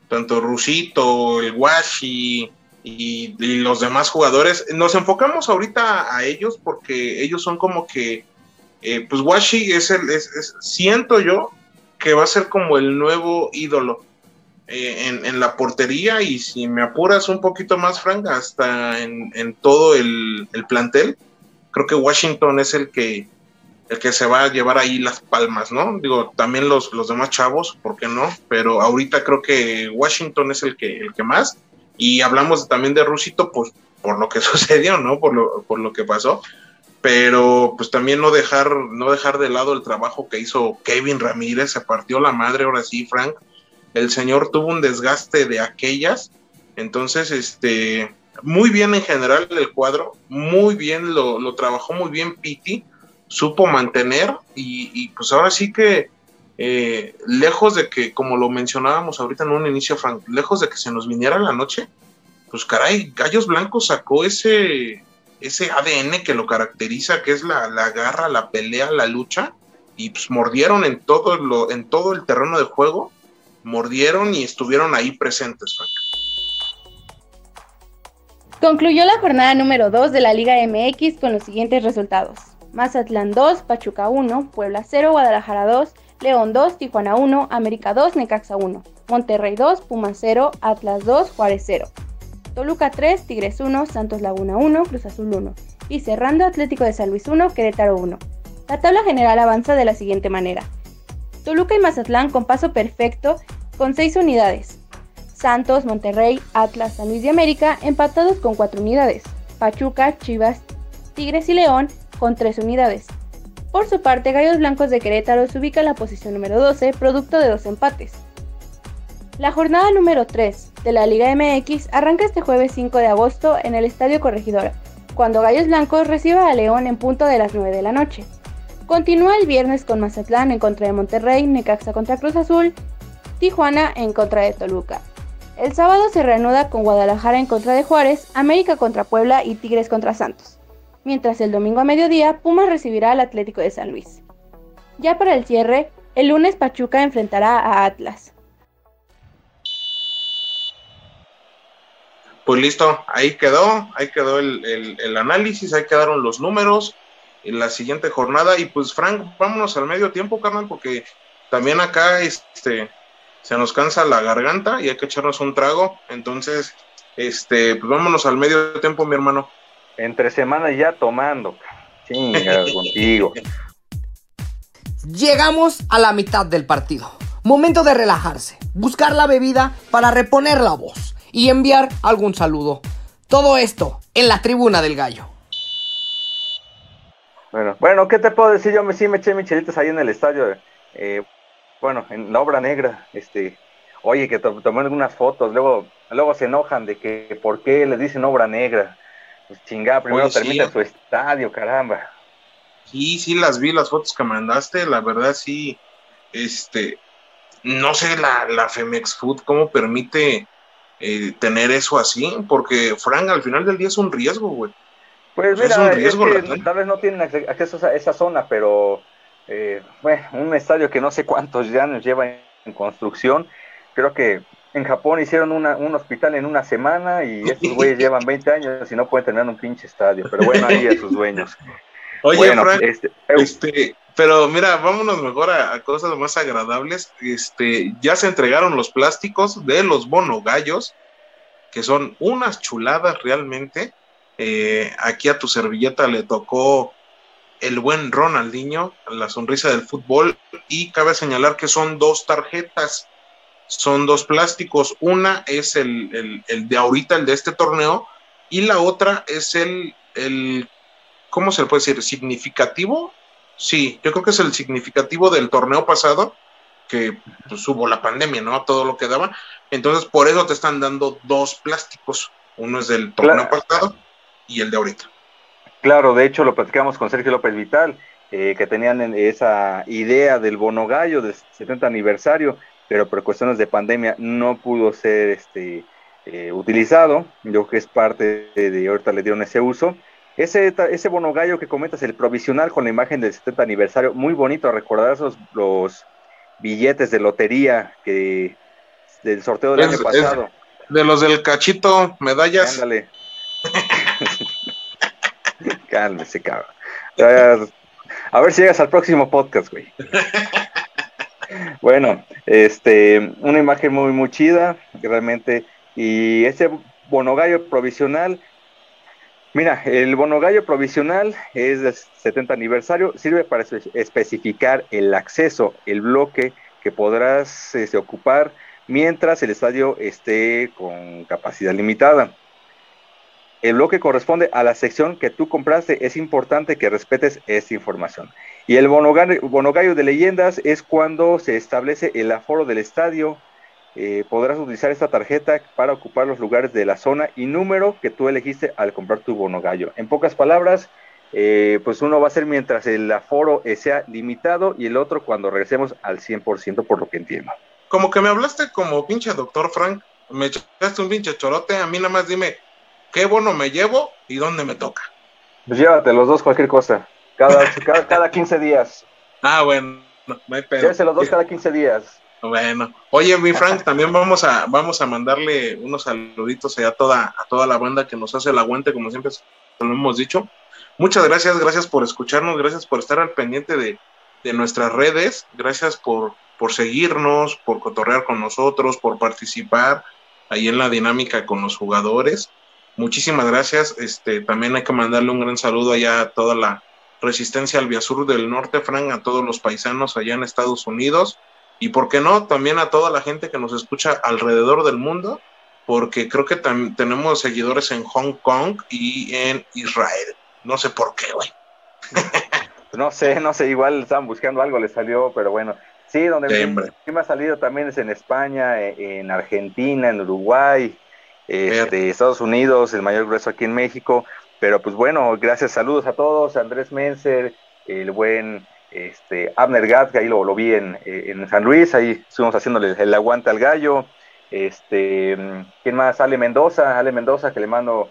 tanto Rusito, el Washi y, los demás jugadores. Nos enfocamos ahorita a ellos porque ellos son como que, eh, pues Washi es el, es- es- siento yo que va a ser como el nuevo ídolo. eh, en, en la portería y si me apuras un poquito más, Frank, hasta en, en todo el, el plantel, creo que Washington es el que, el que se va a llevar ahí las palmas, ¿no? Digo, también los, los demás chavos, ¿por qué no? Pero ahorita creo que Washington es el que, el que más. Y hablamos también de Rusito, pues por lo que <laughs> sucedió, ¿no? Por lo, por lo que pasó. Pero pues también no dejar, no dejar de lado el trabajo que hizo Kevin Ramírez, se partió la madre, ahora sí, Frank. El señor tuvo un desgaste de aquellas. Entonces, este, muy bien en general el cuadro, muy bien, lo, lo trabajó muy bien Piti, supo mantener y, y, pues ahora sí que eh, lejos de que, como lo mencionábamos ahorita en un inicio, Frank, lejos de que se nos viniera la noche, pues caray, Gallos Blancos sacó ese, ese ADN que lo caracteriza, que es la, la garra, la pelea, la lucha, y pues mordieron en todo, lo, en todo el terreno de juego, mordieron y estuvieron ahí presentes, Frank. Concluyó la jornada número 2 de la Liga MX con los siguientes resultados. Mazatlán 2, Pachuca 1, Puebla 0, Guadalajara 2, León 2, Tijuana 1, América 2, Necaxa 1, Monterrey 2, Pumas 0, Atlas 2, Juárez 0, Toluca 3, Tigres 1, Santos Laguna 1, Cruz Azul 1 y cerrando Atlético de San Luis 1, Querétaro 1. La tabla general avanza de la siguiente manera. Toluca y Mazatlán con paso perfecto con 6 unidades. Santos, Monterrey, Atlas, San Luis de América empatados con 4 unidades. Pachuca, Chivas, Tigres y León con 3 unidades. Por su parte, Gallos Blancos de Querétaro se ubica en la posición número 12, producto de dos empates. La jornada número 3 de la Liga MX arranca este jueves 5 de agosto en el Estadio Corregidora, cuando Gallos Blancos reciba a León en punto de las 9 de la noche. Continúa el viernes con Mazatlán en contra de Monterrey, Necaxa contra Cruz Azul, Tijuana en contra de Toluca. El sábado se reanuda con Guadalajara en contra de Juárez, América contra Puebla y Tigres contra Santos. Mientras el domingo a mediodía, Pumas recibirá al Atlético de San Luis. Ya para el cierre, el lunes Pachuca enfrentará a Atlas. Pues listo, ahí quedó, ahí quedó el, el- análisis, ahí quedaron los números en la siguiente jornada. Y pues, Frank, vámonos al medio tiempo, carnal, porque también acá este, se nos cansa la garganta y hay que echarnos un trago. Entonces, este, pues vámonos al medio tiempo, mi hermano. Entre semanas ya tomando. Chinga <laughs> contigo. Llegamos a la mitad del partido. Momento de relajarse, buscar la bebida para reponer la voz y enviar algún saludo. Todo esto en la tribuna del gallo. Bueno, bueno, ¿qué te puedo decir? Yo me, sí me eché michelitas ahí en el estadio. eh, bueno, en la obra negra. Este, oye, que to- tomé algunas fotos. Luego, luego se enojan de que por qué les dicen obra negra. Pues chingada, primero Oye, sí. termina su estadio, caramba. Sí, sí las vi, las fotos que mandaste, la verdad sí, este, no sé la, la Femex Food cómo permite eh, tener eso así, porque Frank al final del día es un riesgo, güey. Pues Es mira, es que tal vez no tienen acce- acceso a esa zona, pero eh, bueno, un estadio que no sé cuántos años lleva en, en construcción. Creo que en Japón hicieron una- un hospital en una semana y estos güeyes <laughs> llevan 20 años y no pueden tener un pinche estadio. Pero bueno, ahí a sus dueños. <laughs> Oye, Bueno, Frank, este, este, pero mira, vámonos mejor a, a cosas más agradables. Este, ya se entregaron los plásticos de los monogallos, que son unas chuladas realmente. Eh, aquí a tu servilleta le tocó el buen Ronaldinho, la sonrisa del fútbol, y cabe señalar que son dos tarjetas, son dos plásticos. Una es el, el- el de ahorita, el de este torneo, y la otra es el, el ¿cómo se le puede decir? ¿Significativo? Sí, yo creo que es el significativo del torneo pasado, que pues, hubo la pandemia, ¿no? Todo lo que daba. Entonces, por eso te están dando dos plásticos. Uno es del torneo pasado y el de ahorita. Claro, de hecho lo platicamos con Sergio López Vital, eh, que tenían esa idea del bono gallo del 70 aniversario, pero por cuestiones de pandemia no pudo ser este, eh, utilizado. Yo creo que es parte de, ahorita le dieron ese uso. Ese, ese bono gallo que comentas, el provisional con la imagen del 70 aniversario, muy bonito recordar esos los billetes de lotería que del sorteo del año pasado. de los del cachito, medallas. Ándale. <laughs> Cálmese, cabrón. A ver si llegas al próximo podcast, güey. <laughs> bueno, este, una imagen muy, muy chida, realmente. Y ese bonogallo provisional, mira, el bonogallo provisional es del 70 aniversario, sirve para especificar el acceso, el bloque que podrás este, ocupar mientras el estadio esté con capacidad limitada. El bloque corresponde a la sección que tú compraste. Es importante que respetes esta información. Y el bonogallo de leyendas es cuando se establece el aforo del estadio. Eh, podrás utilizar esta tarjeta para ocupar los lugares de la zona y número que tú elegiste al comprar tu bonogallo. En pocas palabras, eh, pues uno va a ser mientras el aforo sea limitado y el otro cuando regresemos al 100% por lo que entiendo. Como que me hablaste como pinche doctor Frank, me echaste un pinche chorote, a mí nada más dime, qué bono me llevo y dónde me toca. Pues llévate los dos cualquier cosa, cada, cada, 15 días. Ah, bueno, no hay pedo. Llévese los dos cada 15 días. Bueno, oye, mi Frank, también vamos a, vamos a mandarle unos saluditos a toda, a toda la banda que nos hace el aguante, como siempre lo hemos dicho. Muchas gracias, gracias por escucharnos, gracias por estar al pendiente de, de nuestras redes, gracias por, por seguirnos, por cotorrear con nosotros, por participar ahí en la dinámica con los jugadores. Muchísimas gracias. Este, también hay que mandarle un gran saludo allá a toda la resistencia al Sur del Norte, Frank, a todos los paisanos allá en Estados Unidos y, ¿por qué no?, también a toda la gente que nos escucha alrededor del mundo, porque creo que tenemos seguidores en Hong Kong y en Israel. No sé por qué, güey. <laughs> no sé, no sé, igual estaban buscando algo, le salió, pero bueno. Sí, donde me ha salido también es en España, en Argentina, en Uruguay, este, Estados Unidos, el mayor grueso aquí en México. Pero pues bueno, gracias, saludos a todos, Andrés Menser, el buen este, Abner Gat, que ahí lo, lo vi en, en, San Luis, ahí estuvimos haciéndole el aguante al gallo. Este, ¿quién más? Ale Mendoza, Ale Mendoza, que le mando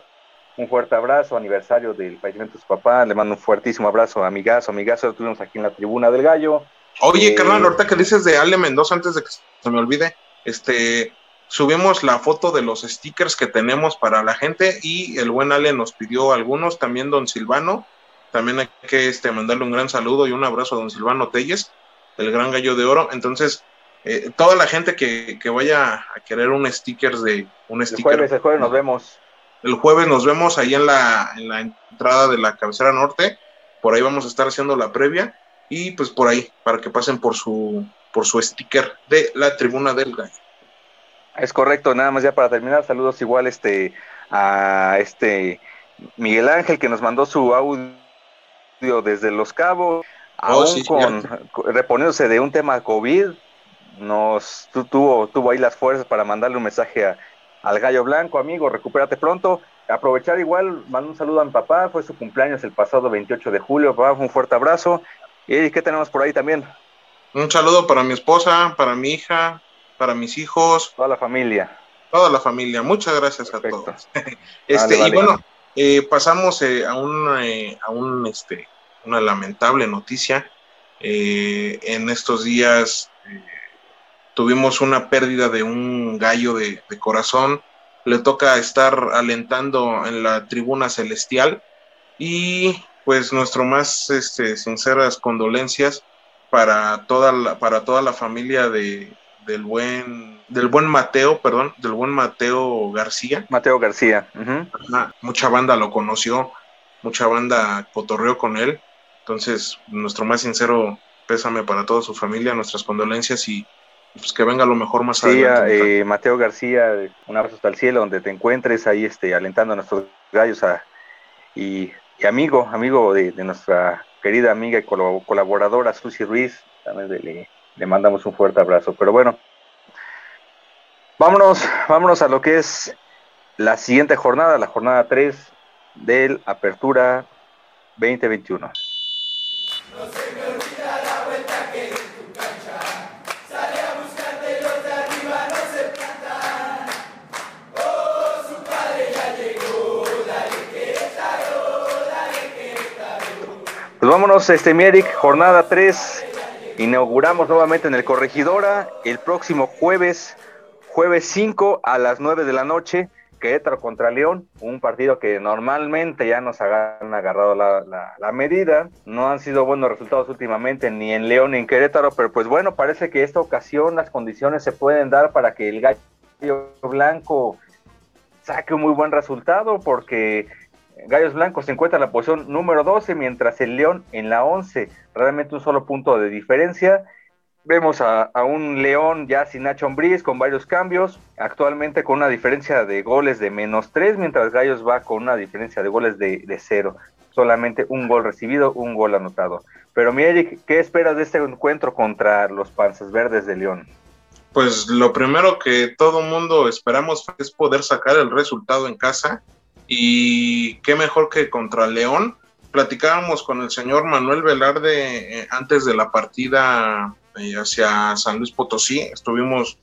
un fuerte abrazo, aniversario del fallecimiento de su papá, le mando un fuertísimo abrazo, amigazo, amigazo, lo tuvimos aquí en la tribuna del gallo. Oye, eh, carnal, ahorita que dices de Ale Mendoza, antes de que se me olvide, este, subimos la foto de los stickers que tenemos para la gente y el buen Ale nos pidió algunos, también don Silvano, también hay que este, mandarle un gran saludo y un abrazo a don Silvano Telles, el gran gallo de oro. Entonces, eh, toda la gente que, vaya a querer un sticker de un sticker. El jueves, el jueves nos vemos. El jueves nos vemos ahí en la, en la entrada de la cabecera norte. Por ahí vamos a estar haciendo la previa. Y pues por ahí, para que pasen por su, por su sticker de la tribuna del gallo. Es correcto, nada más ya para terminar, saludos igual este a este Miguel Ángel que nos mandó su audio desde Los Cabos, oh, aún con, reponiéndose de un tema COVID, nos tuvo, tuvo ahí las fuerzas para mandarle un mensaje al gallo blanco, amigo, recupérate pronto. Aprovechar igual, mando un saludo a mi papá, fue su cumpleaños el pasado 28 de julio, papá, un fuerte abrazo. ¿Y qué tenemos por ahí también? Un saludo para mi esposa, para mi hija, para mis hijos. Toda la familia. Toda la familia. Muchas gracias a todos. <laughs> este, Y bueno, eh, pasamos eh, a, un, eh, a un, este, una lamentable noticia. en estos días tuvimos una pérdida de un gallo de, de, corazón. Le toca estar alentando en la tribuna celestial. Y pues nuestro más este, sinceras condolencias para toda la, para toda la familia de, del buen del buen Mateo, perdón, del buen Mateo García. Mateo García. mucha banda lo conoció, mucha banda cotorreó con él. Entonces, nuestro más sincero pésame para toda su familia, nuestras condolencias y pues que venga lo mejor más sí, adelante. Eh, Mateo García, un abrazo hasta el cielo, donde te encuentres, ahí este, alentando a nuestros gallos a, y, amigo, amigo de, nuestra querida amiga y colaboradora Susi Ruiz, también de, le mandamos un fuerte abrazo. Pero bueno, vámonos, vámonos a lo que es la siguiente jornada, la jornada 3 del Apertura 2021. Pues vámonos, este Mieric, jornada 3. Inauguramos nuevamente en el Corregidora el próximo jueves, jueves 5 a las 9 de la noche. Querétaro contra León, un partido que normalmente ya nos han agarrado la, medida. No han sido buenos resultados últimamente ni en León ni en Querétaro, pero pues bueno, parece que esta ocasión las condiciones se pueden dar para que el gallo blanco saque un muy buen resultado porque Gallos Blancos se encuentra en la posición número 12, mientras el León en la 11, realmente un solo punto de diferencia. Vemos a, un León ya sin Nacho Ambriz con varios cambios, actualmente con una diferencia de goles de menos 3, mientras Gallos va con una diferencia de goles de, de 0. Solamente un gol recibido, un gol anotado. Pero mi Eric, ¿qué esperas de este encuentro contra los Panzas Verdes de León? Pues lo primero que todo mundo esperamos es poder sacar el resultado en casa y qué mejor que contra León. Platicábamos con el señor Manuel Velarde eh, antes de la partida eh, hacia San Luis Potosí. Estuvimos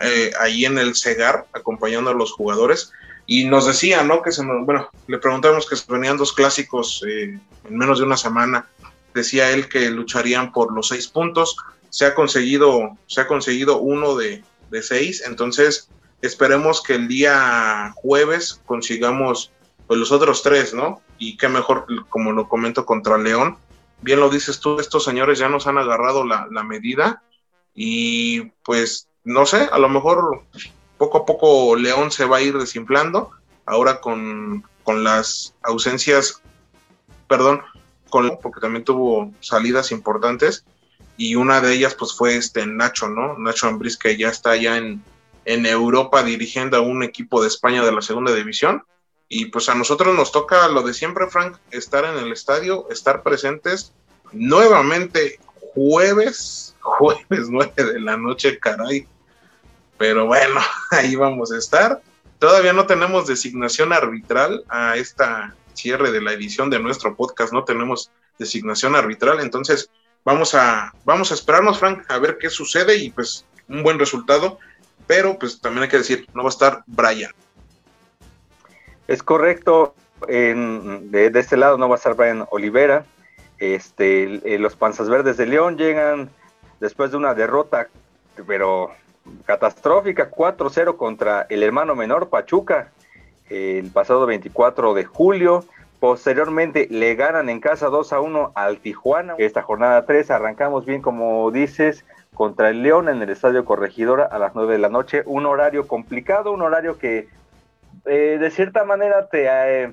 eh, ahí en el Cegar acompañando a los jugadores y nos decía, ¿no? Que se bueno, le preguntamos que se venían dos clásicos en menos de una semana. Decía él que lucharían por los seis puntos. Se ha conseguido, se ha conseguido uno de seis. Entonces, esperemos que el día jueves consigamos pues, los otros tres, ¿no? Y qué mejor, como lo comento, contra León. Bien lo dices tú, estos señores ya nos han agarrado la, medida y pues no sé, a lo mejor poco a poco León se va a ir desinflando, ahora con, con las ausencias, perdón, con, porque también tuvo salidas importantes y una de ellas pues fue este Nacho, ¿no? Nacho Ambriz que ya está ya en, en Europa dirigiendo a un equipo de España de la segunda división. Y pues a nosotros nos toca lo de siempre, Frank, estar en el estadio, estar presentes nuevamente jueves, <laughs> jueves 9 de la noche, caray. Pero bueno, <laughs> ahí vamos a estar. Todavía no tenemos designación arbitral a esta cierre de la edición de nuestro podcast, no tenemos designación arbitral, entonces vamos a vamos a esperarnos, Frank, a ver qué sucede y pues un buen resultado pero pues también hay que decir, no va a estar Brian. Es correcto, de, este lado no va a estar Brian Olivera. Este, eh, los Panzas Verdes de León llegan después de una derrota, pero catastrófica, 4-0 contra el hermano menor Pachuca el pasado 24 de julio. Posteriormente le ganan en casa 2 a 1 al Tijuana. Esta jornada 3 arrancamos bien, como dices, contra el León en el Estadio Corregidora a las 9 de la noche. Un horario complicado, un horario que eh, de cierta manera te eh,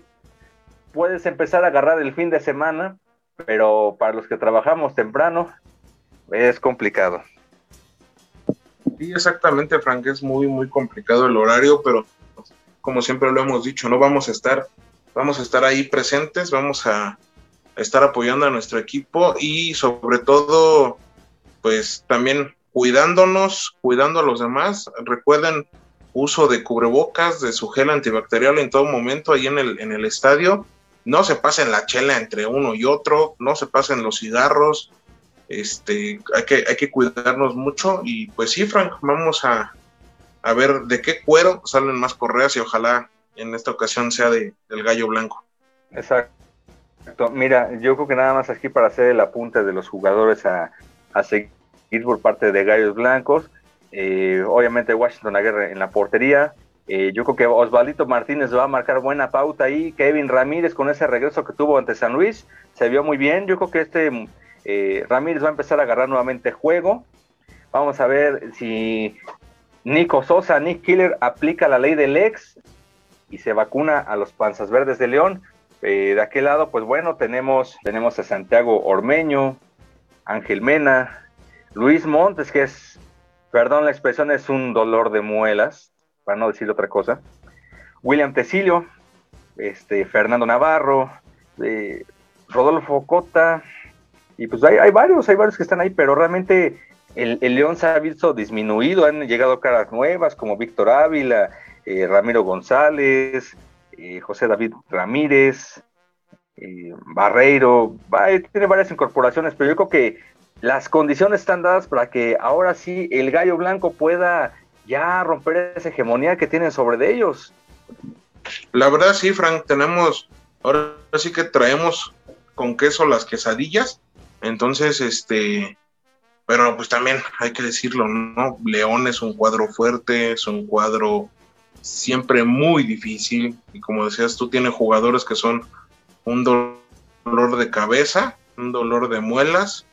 puedes empezar a agarrar el fin de semana, pero para los que trabajamos temprano es complicado. Sí, exactamente, Frank, es muy, muy complicado el horario, pero como siempre lo hemos dicho, no vamos a estar, vamos a estar ahí presentes, vamos a estar apoyando a nuestro equipo y sobre todo pues también cuidándonos, cuidando a los demás. Recuerden uso de cubrebocas, de su gel antibacterial en todo momento ahí en el, en el estadio. No se pasen la chela entre uno y otro, no se pasen los cigarros. Este, hay que, hay que cuidarnos mucho y pues sí, Frank, vamos a, a ver de qué cuero salen más correas y ojalá en esta ocasión sea de, del gallo blanco. Exacto. Mira, yo creo que nada más aquí para hacer el apunte de los jugadores a, a seguir por parte de Gallos Blancos. Eh, obviamente Washington Aguirre en la portería. Eh, yo creo que Osvaldito Martínez va a marcar buena pauta ahí. Kevin Ramírez con ese regreso que tuvo ante San Luis se vio muy bien. Yo creo que este eh, Ramírez va a empezar a agarrar nuevamente juego. Vamos a ver si Nico Sosa, Nick Killer aplica la ley del ex y se vacuna a los panzas verdes de León. de aquel lado, pues bueno, tenemos, tenemos a Santiago Ormeño, Ángel Mena, Luis Montes, que es, perdón la expresión, es un dolor de muelas, para no decir otra cosa. William Tecilio, este, Fernando Navarro, Rodolfo Cota, y pues hay, varios, hay varios que están ahí, pero realmente el, León se ha visto disminuido, han llegado caras nuevas como Víctor Ávila, eh, Ramiro González, eh, José David Ramírez, eh, Barreiro, tiene varias incorporaciones, pero yo creo que las condiciones están dadas para que ahora sí el gallo blanco pueda ya romper esa hegemonía que tienen sobre de ellos. La verdad sí, Frank, tenemos, ahora sí que traemos con queso las quesadillas, entonces, este, pero pues también hay que decirlo, ¿no? León es un cuadro fuerte, es un cuadro siempre muy difícil y como decías tú, tiene jugadores que son un dolor de cabeza, un dolor de muelas,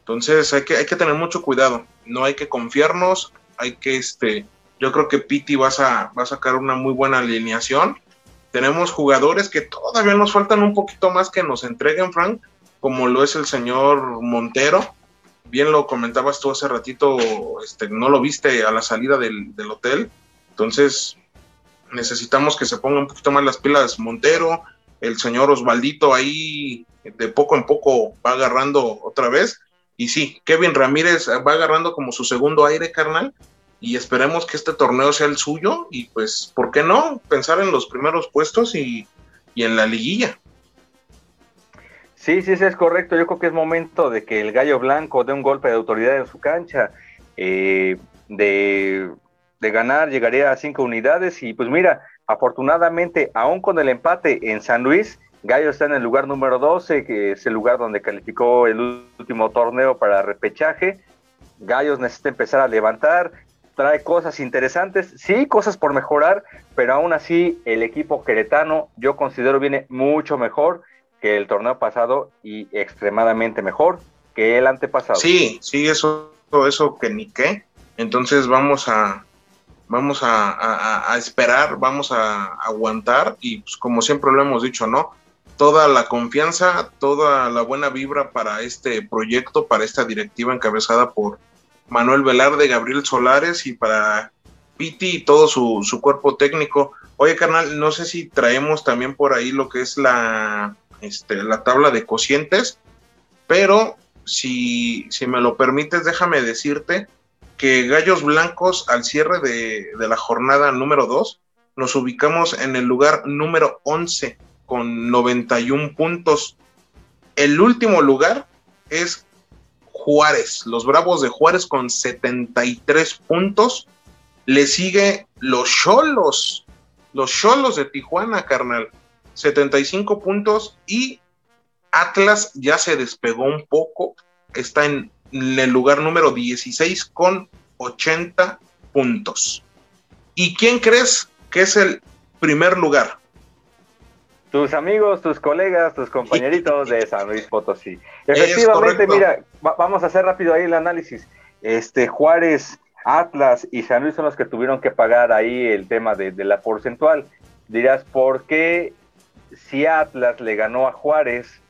entonces hay que, hay que tener mucho cuidado, no hay que confiarnos, hay que, este, yo creo que Piti va a, va a sacar una muy buena alineación. Tenemos jugadores que todavía nos faltan un poquito más que nos entreguen, Frank, como lo es el señor Montero. Bien lo comentabas tú hace ratito, este, no lo viste a la salida del, hotel. Entonces, necesitamos que se ponga un poquito más las pilas Montero, el señor Osvaldito ahí de poco en poco va agarrando otra vez. Y sí, Kevin Ramírez va agarrando como su segundo aire, carnal. Y esperemos que este torneo sea el suyo. Y pues, ¿por qué no? Pensar en los primeros puestos y, y en la liguilla. Sí, sí, sí, es correcto. Yo creo que es momento de que el gallo blanco dé un golpe de autoridad en su cancha. Eh, de, ganar llegaría a cinco unidades y pues mira, afortunadamente, aún con el empate en San Luis, Gallo está en el lugar número 12, que es el lugar donde calificó el último torneo para repechaje. Gallos necesita empezar a levantar, trae cosas interesantes, sí, cosas por mejorar, pero aún así el equipo queretano yo considero viene mucho mejor que el torneo pasado y extremadamente mejor que el antepasado. Sí, sí, eso, eso que ni qué. Entonces vamos a, vamos a, esperar, vamos a aguantar y pues como siempre lo hemos dicho, ¿no? Toda la confianza, toda la buena vibra para este proyecto, para esta directiva encabezada por Manuel Velarde, Gabriel Solares y para Piti y todo su, su cuerpo técnico. Oye, carnal, no sé si traemos también por ahí lo que es la, este, la tabla de cocientes, pero si, si me lo permites, déjame decirte que Gallos Blancos al cierre de, la jornada número 2 nos ubicamos en el lugar número 11 con 91 puntos. El último lugar es Juárez, los Bravos de Juárez con 73 puntos. Le sigue los Cholos, los Cholos de Tijuana, carnal, 75 puntos y Atlas ya se despegó un poco, está en el lugar número 16 con 80 puntos. ¿Y quién crees que es el primer lugar? Tus amigos, tus colegas, tus compañeritos de San Luis Potosí. Efectivamente, mira, vamos a hacer rápido ahí el análisis. Este Juárez, Atlas y San Luis son los que tuvieron que pagar ahí el tema de, de la porcentual. Dirás, ¿por qué si Atlas le ganó a Juárez,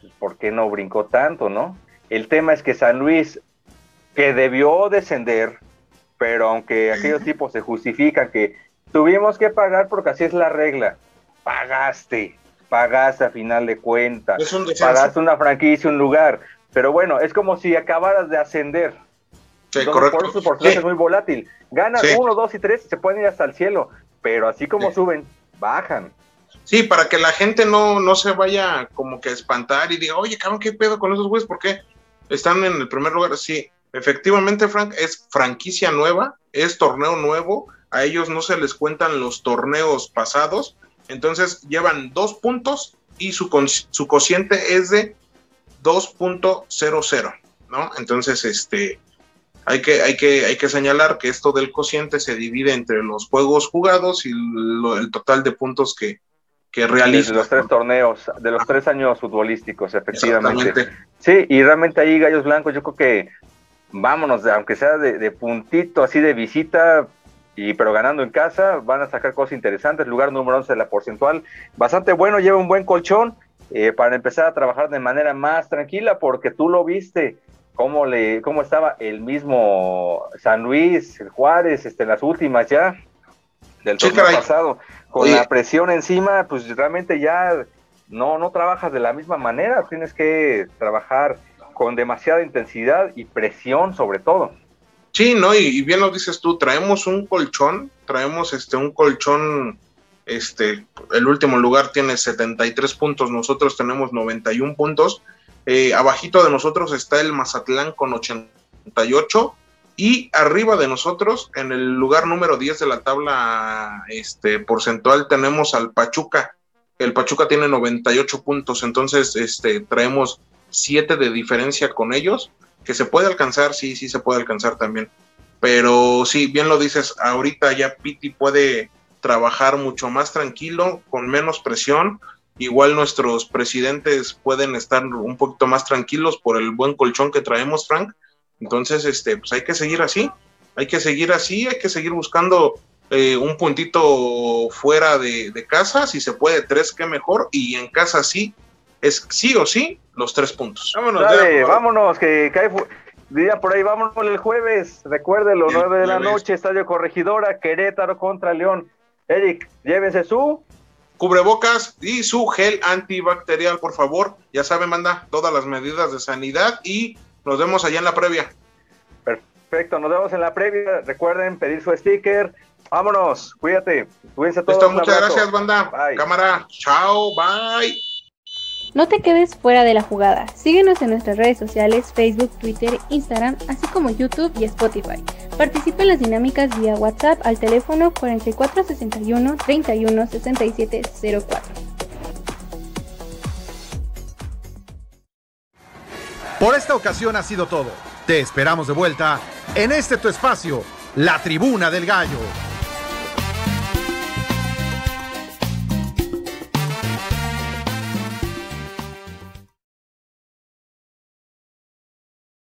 pues, ¿por qué no brincó tanto, no? El tema es que San Luis, que debió descender, pero aunque aquellos tipos se justifican que tuvimos que pagar porque así es la regla, pagaste, pagaste a final de cuentas, pagaste una franquicia, un lugar, pero bueno, es como si acabaras de ascender. Sí, correcto. Por eso su porcentaje es muy volátil. Ganan uno, dos y tres, se pueden ir hasta el cielo, pero así como suben, bajan. Sí, para que la gente no, no se vaya como que a espantar y diga, oye, cabrón, ¿qué pedo con esos güeyes? ¿Por qué están en el primer lugar? Sí, efectivamente, Frank, es franquicia nueva, es torneo nuevo, a ellos no se les cuentan los torneos pasados, entonces llevan dos puntos y su, su cociente es de 2.00, ¿no? Entonces, este, hay que, hay, que, hay que señalar que esto del cociente se divide entre los juegos jugados y el total de puntos que, que realiza. De los tres torneos, de los tres años futbolísticos, efectivamente. Sí, y realmente ahí Gallos Blancos, yo creo que vámonos, aunque sea de, puntito, así de visita, y pero ganando en casa, van a sacar cosas interesantes. Lugar número 11 de la porcentual, bastante bueno, lleva un buen colchón eh, para empezar a trabajar de manera más tranquila, porque tú lo viste. Cómo, le, cómo estaba el mismo San Luis, Juárez, este, en las últimas ya del torneo pasado con la presión encima, pues realmente ya no, no trabajas de la misma manera, tienes que trabajar con demasiada intensidad y presión sobre todo. Sí, no, y, bien lo dices tú, traemos un colchón, traemos este un colchón, este, el último lugar tiene 73 puntos, nosotros tenemos 91 puntos, eh, abajito de nosotros está el Mazatlán con 88 y arriba de nosotros, en el lugar número 10 de la tabla este, porcentual, tenemos al Pachuca. El Pachuca tiene 98 puntos, entonces este, traemos 7 de diferencia con ellos, que se puede alcanzar, sí, sí se puede alcanzar también. Pero sí, bien lo dices, ahorita ya Piti puede trabajar mucho más tranquilo, con menos presión. Igual nuestros presidentes pueden estar un poquito más tranquilos por el buen colchón que traemos, Frank entonces, este, pues hay que seguir así, hay que seguir así, hay que seguir buscando eh, un puntito fuera de, casa, si se puede tres, qué mejor, y en casa sí, es sí o sí los tres puntos. Vámonos, Dale, vámonos, que cae día por ahí, vámonos el jueves, recuérdelo, nueve de la noche, Estadio Corregidora, Querétaro contra León. Eric, llévense su cubrebocas y su gel antibacterial, por favor. Ya saben, manda todas las medidas de sanidad y nos vemos allá en la previa. Perfecto, nos vemos en la previa. Recuerden pedir su sticker. Vámonos, cuídate. Cuídense todos. Listo, muchas gracias, banda. Cámara, chao, bye. No te quedes fuera de la jugada. Síguenos en nuestras redes sociales, Facebook, Twitter, Instagram, así como YouTube y Spotify. Participa en las dinámicas vía WhatsApp al teléfono 4461 31 67 04. Por esta ocasión ha sido todo. Te esperamos de vuelta en este tu espacio, la tribuna del gallo.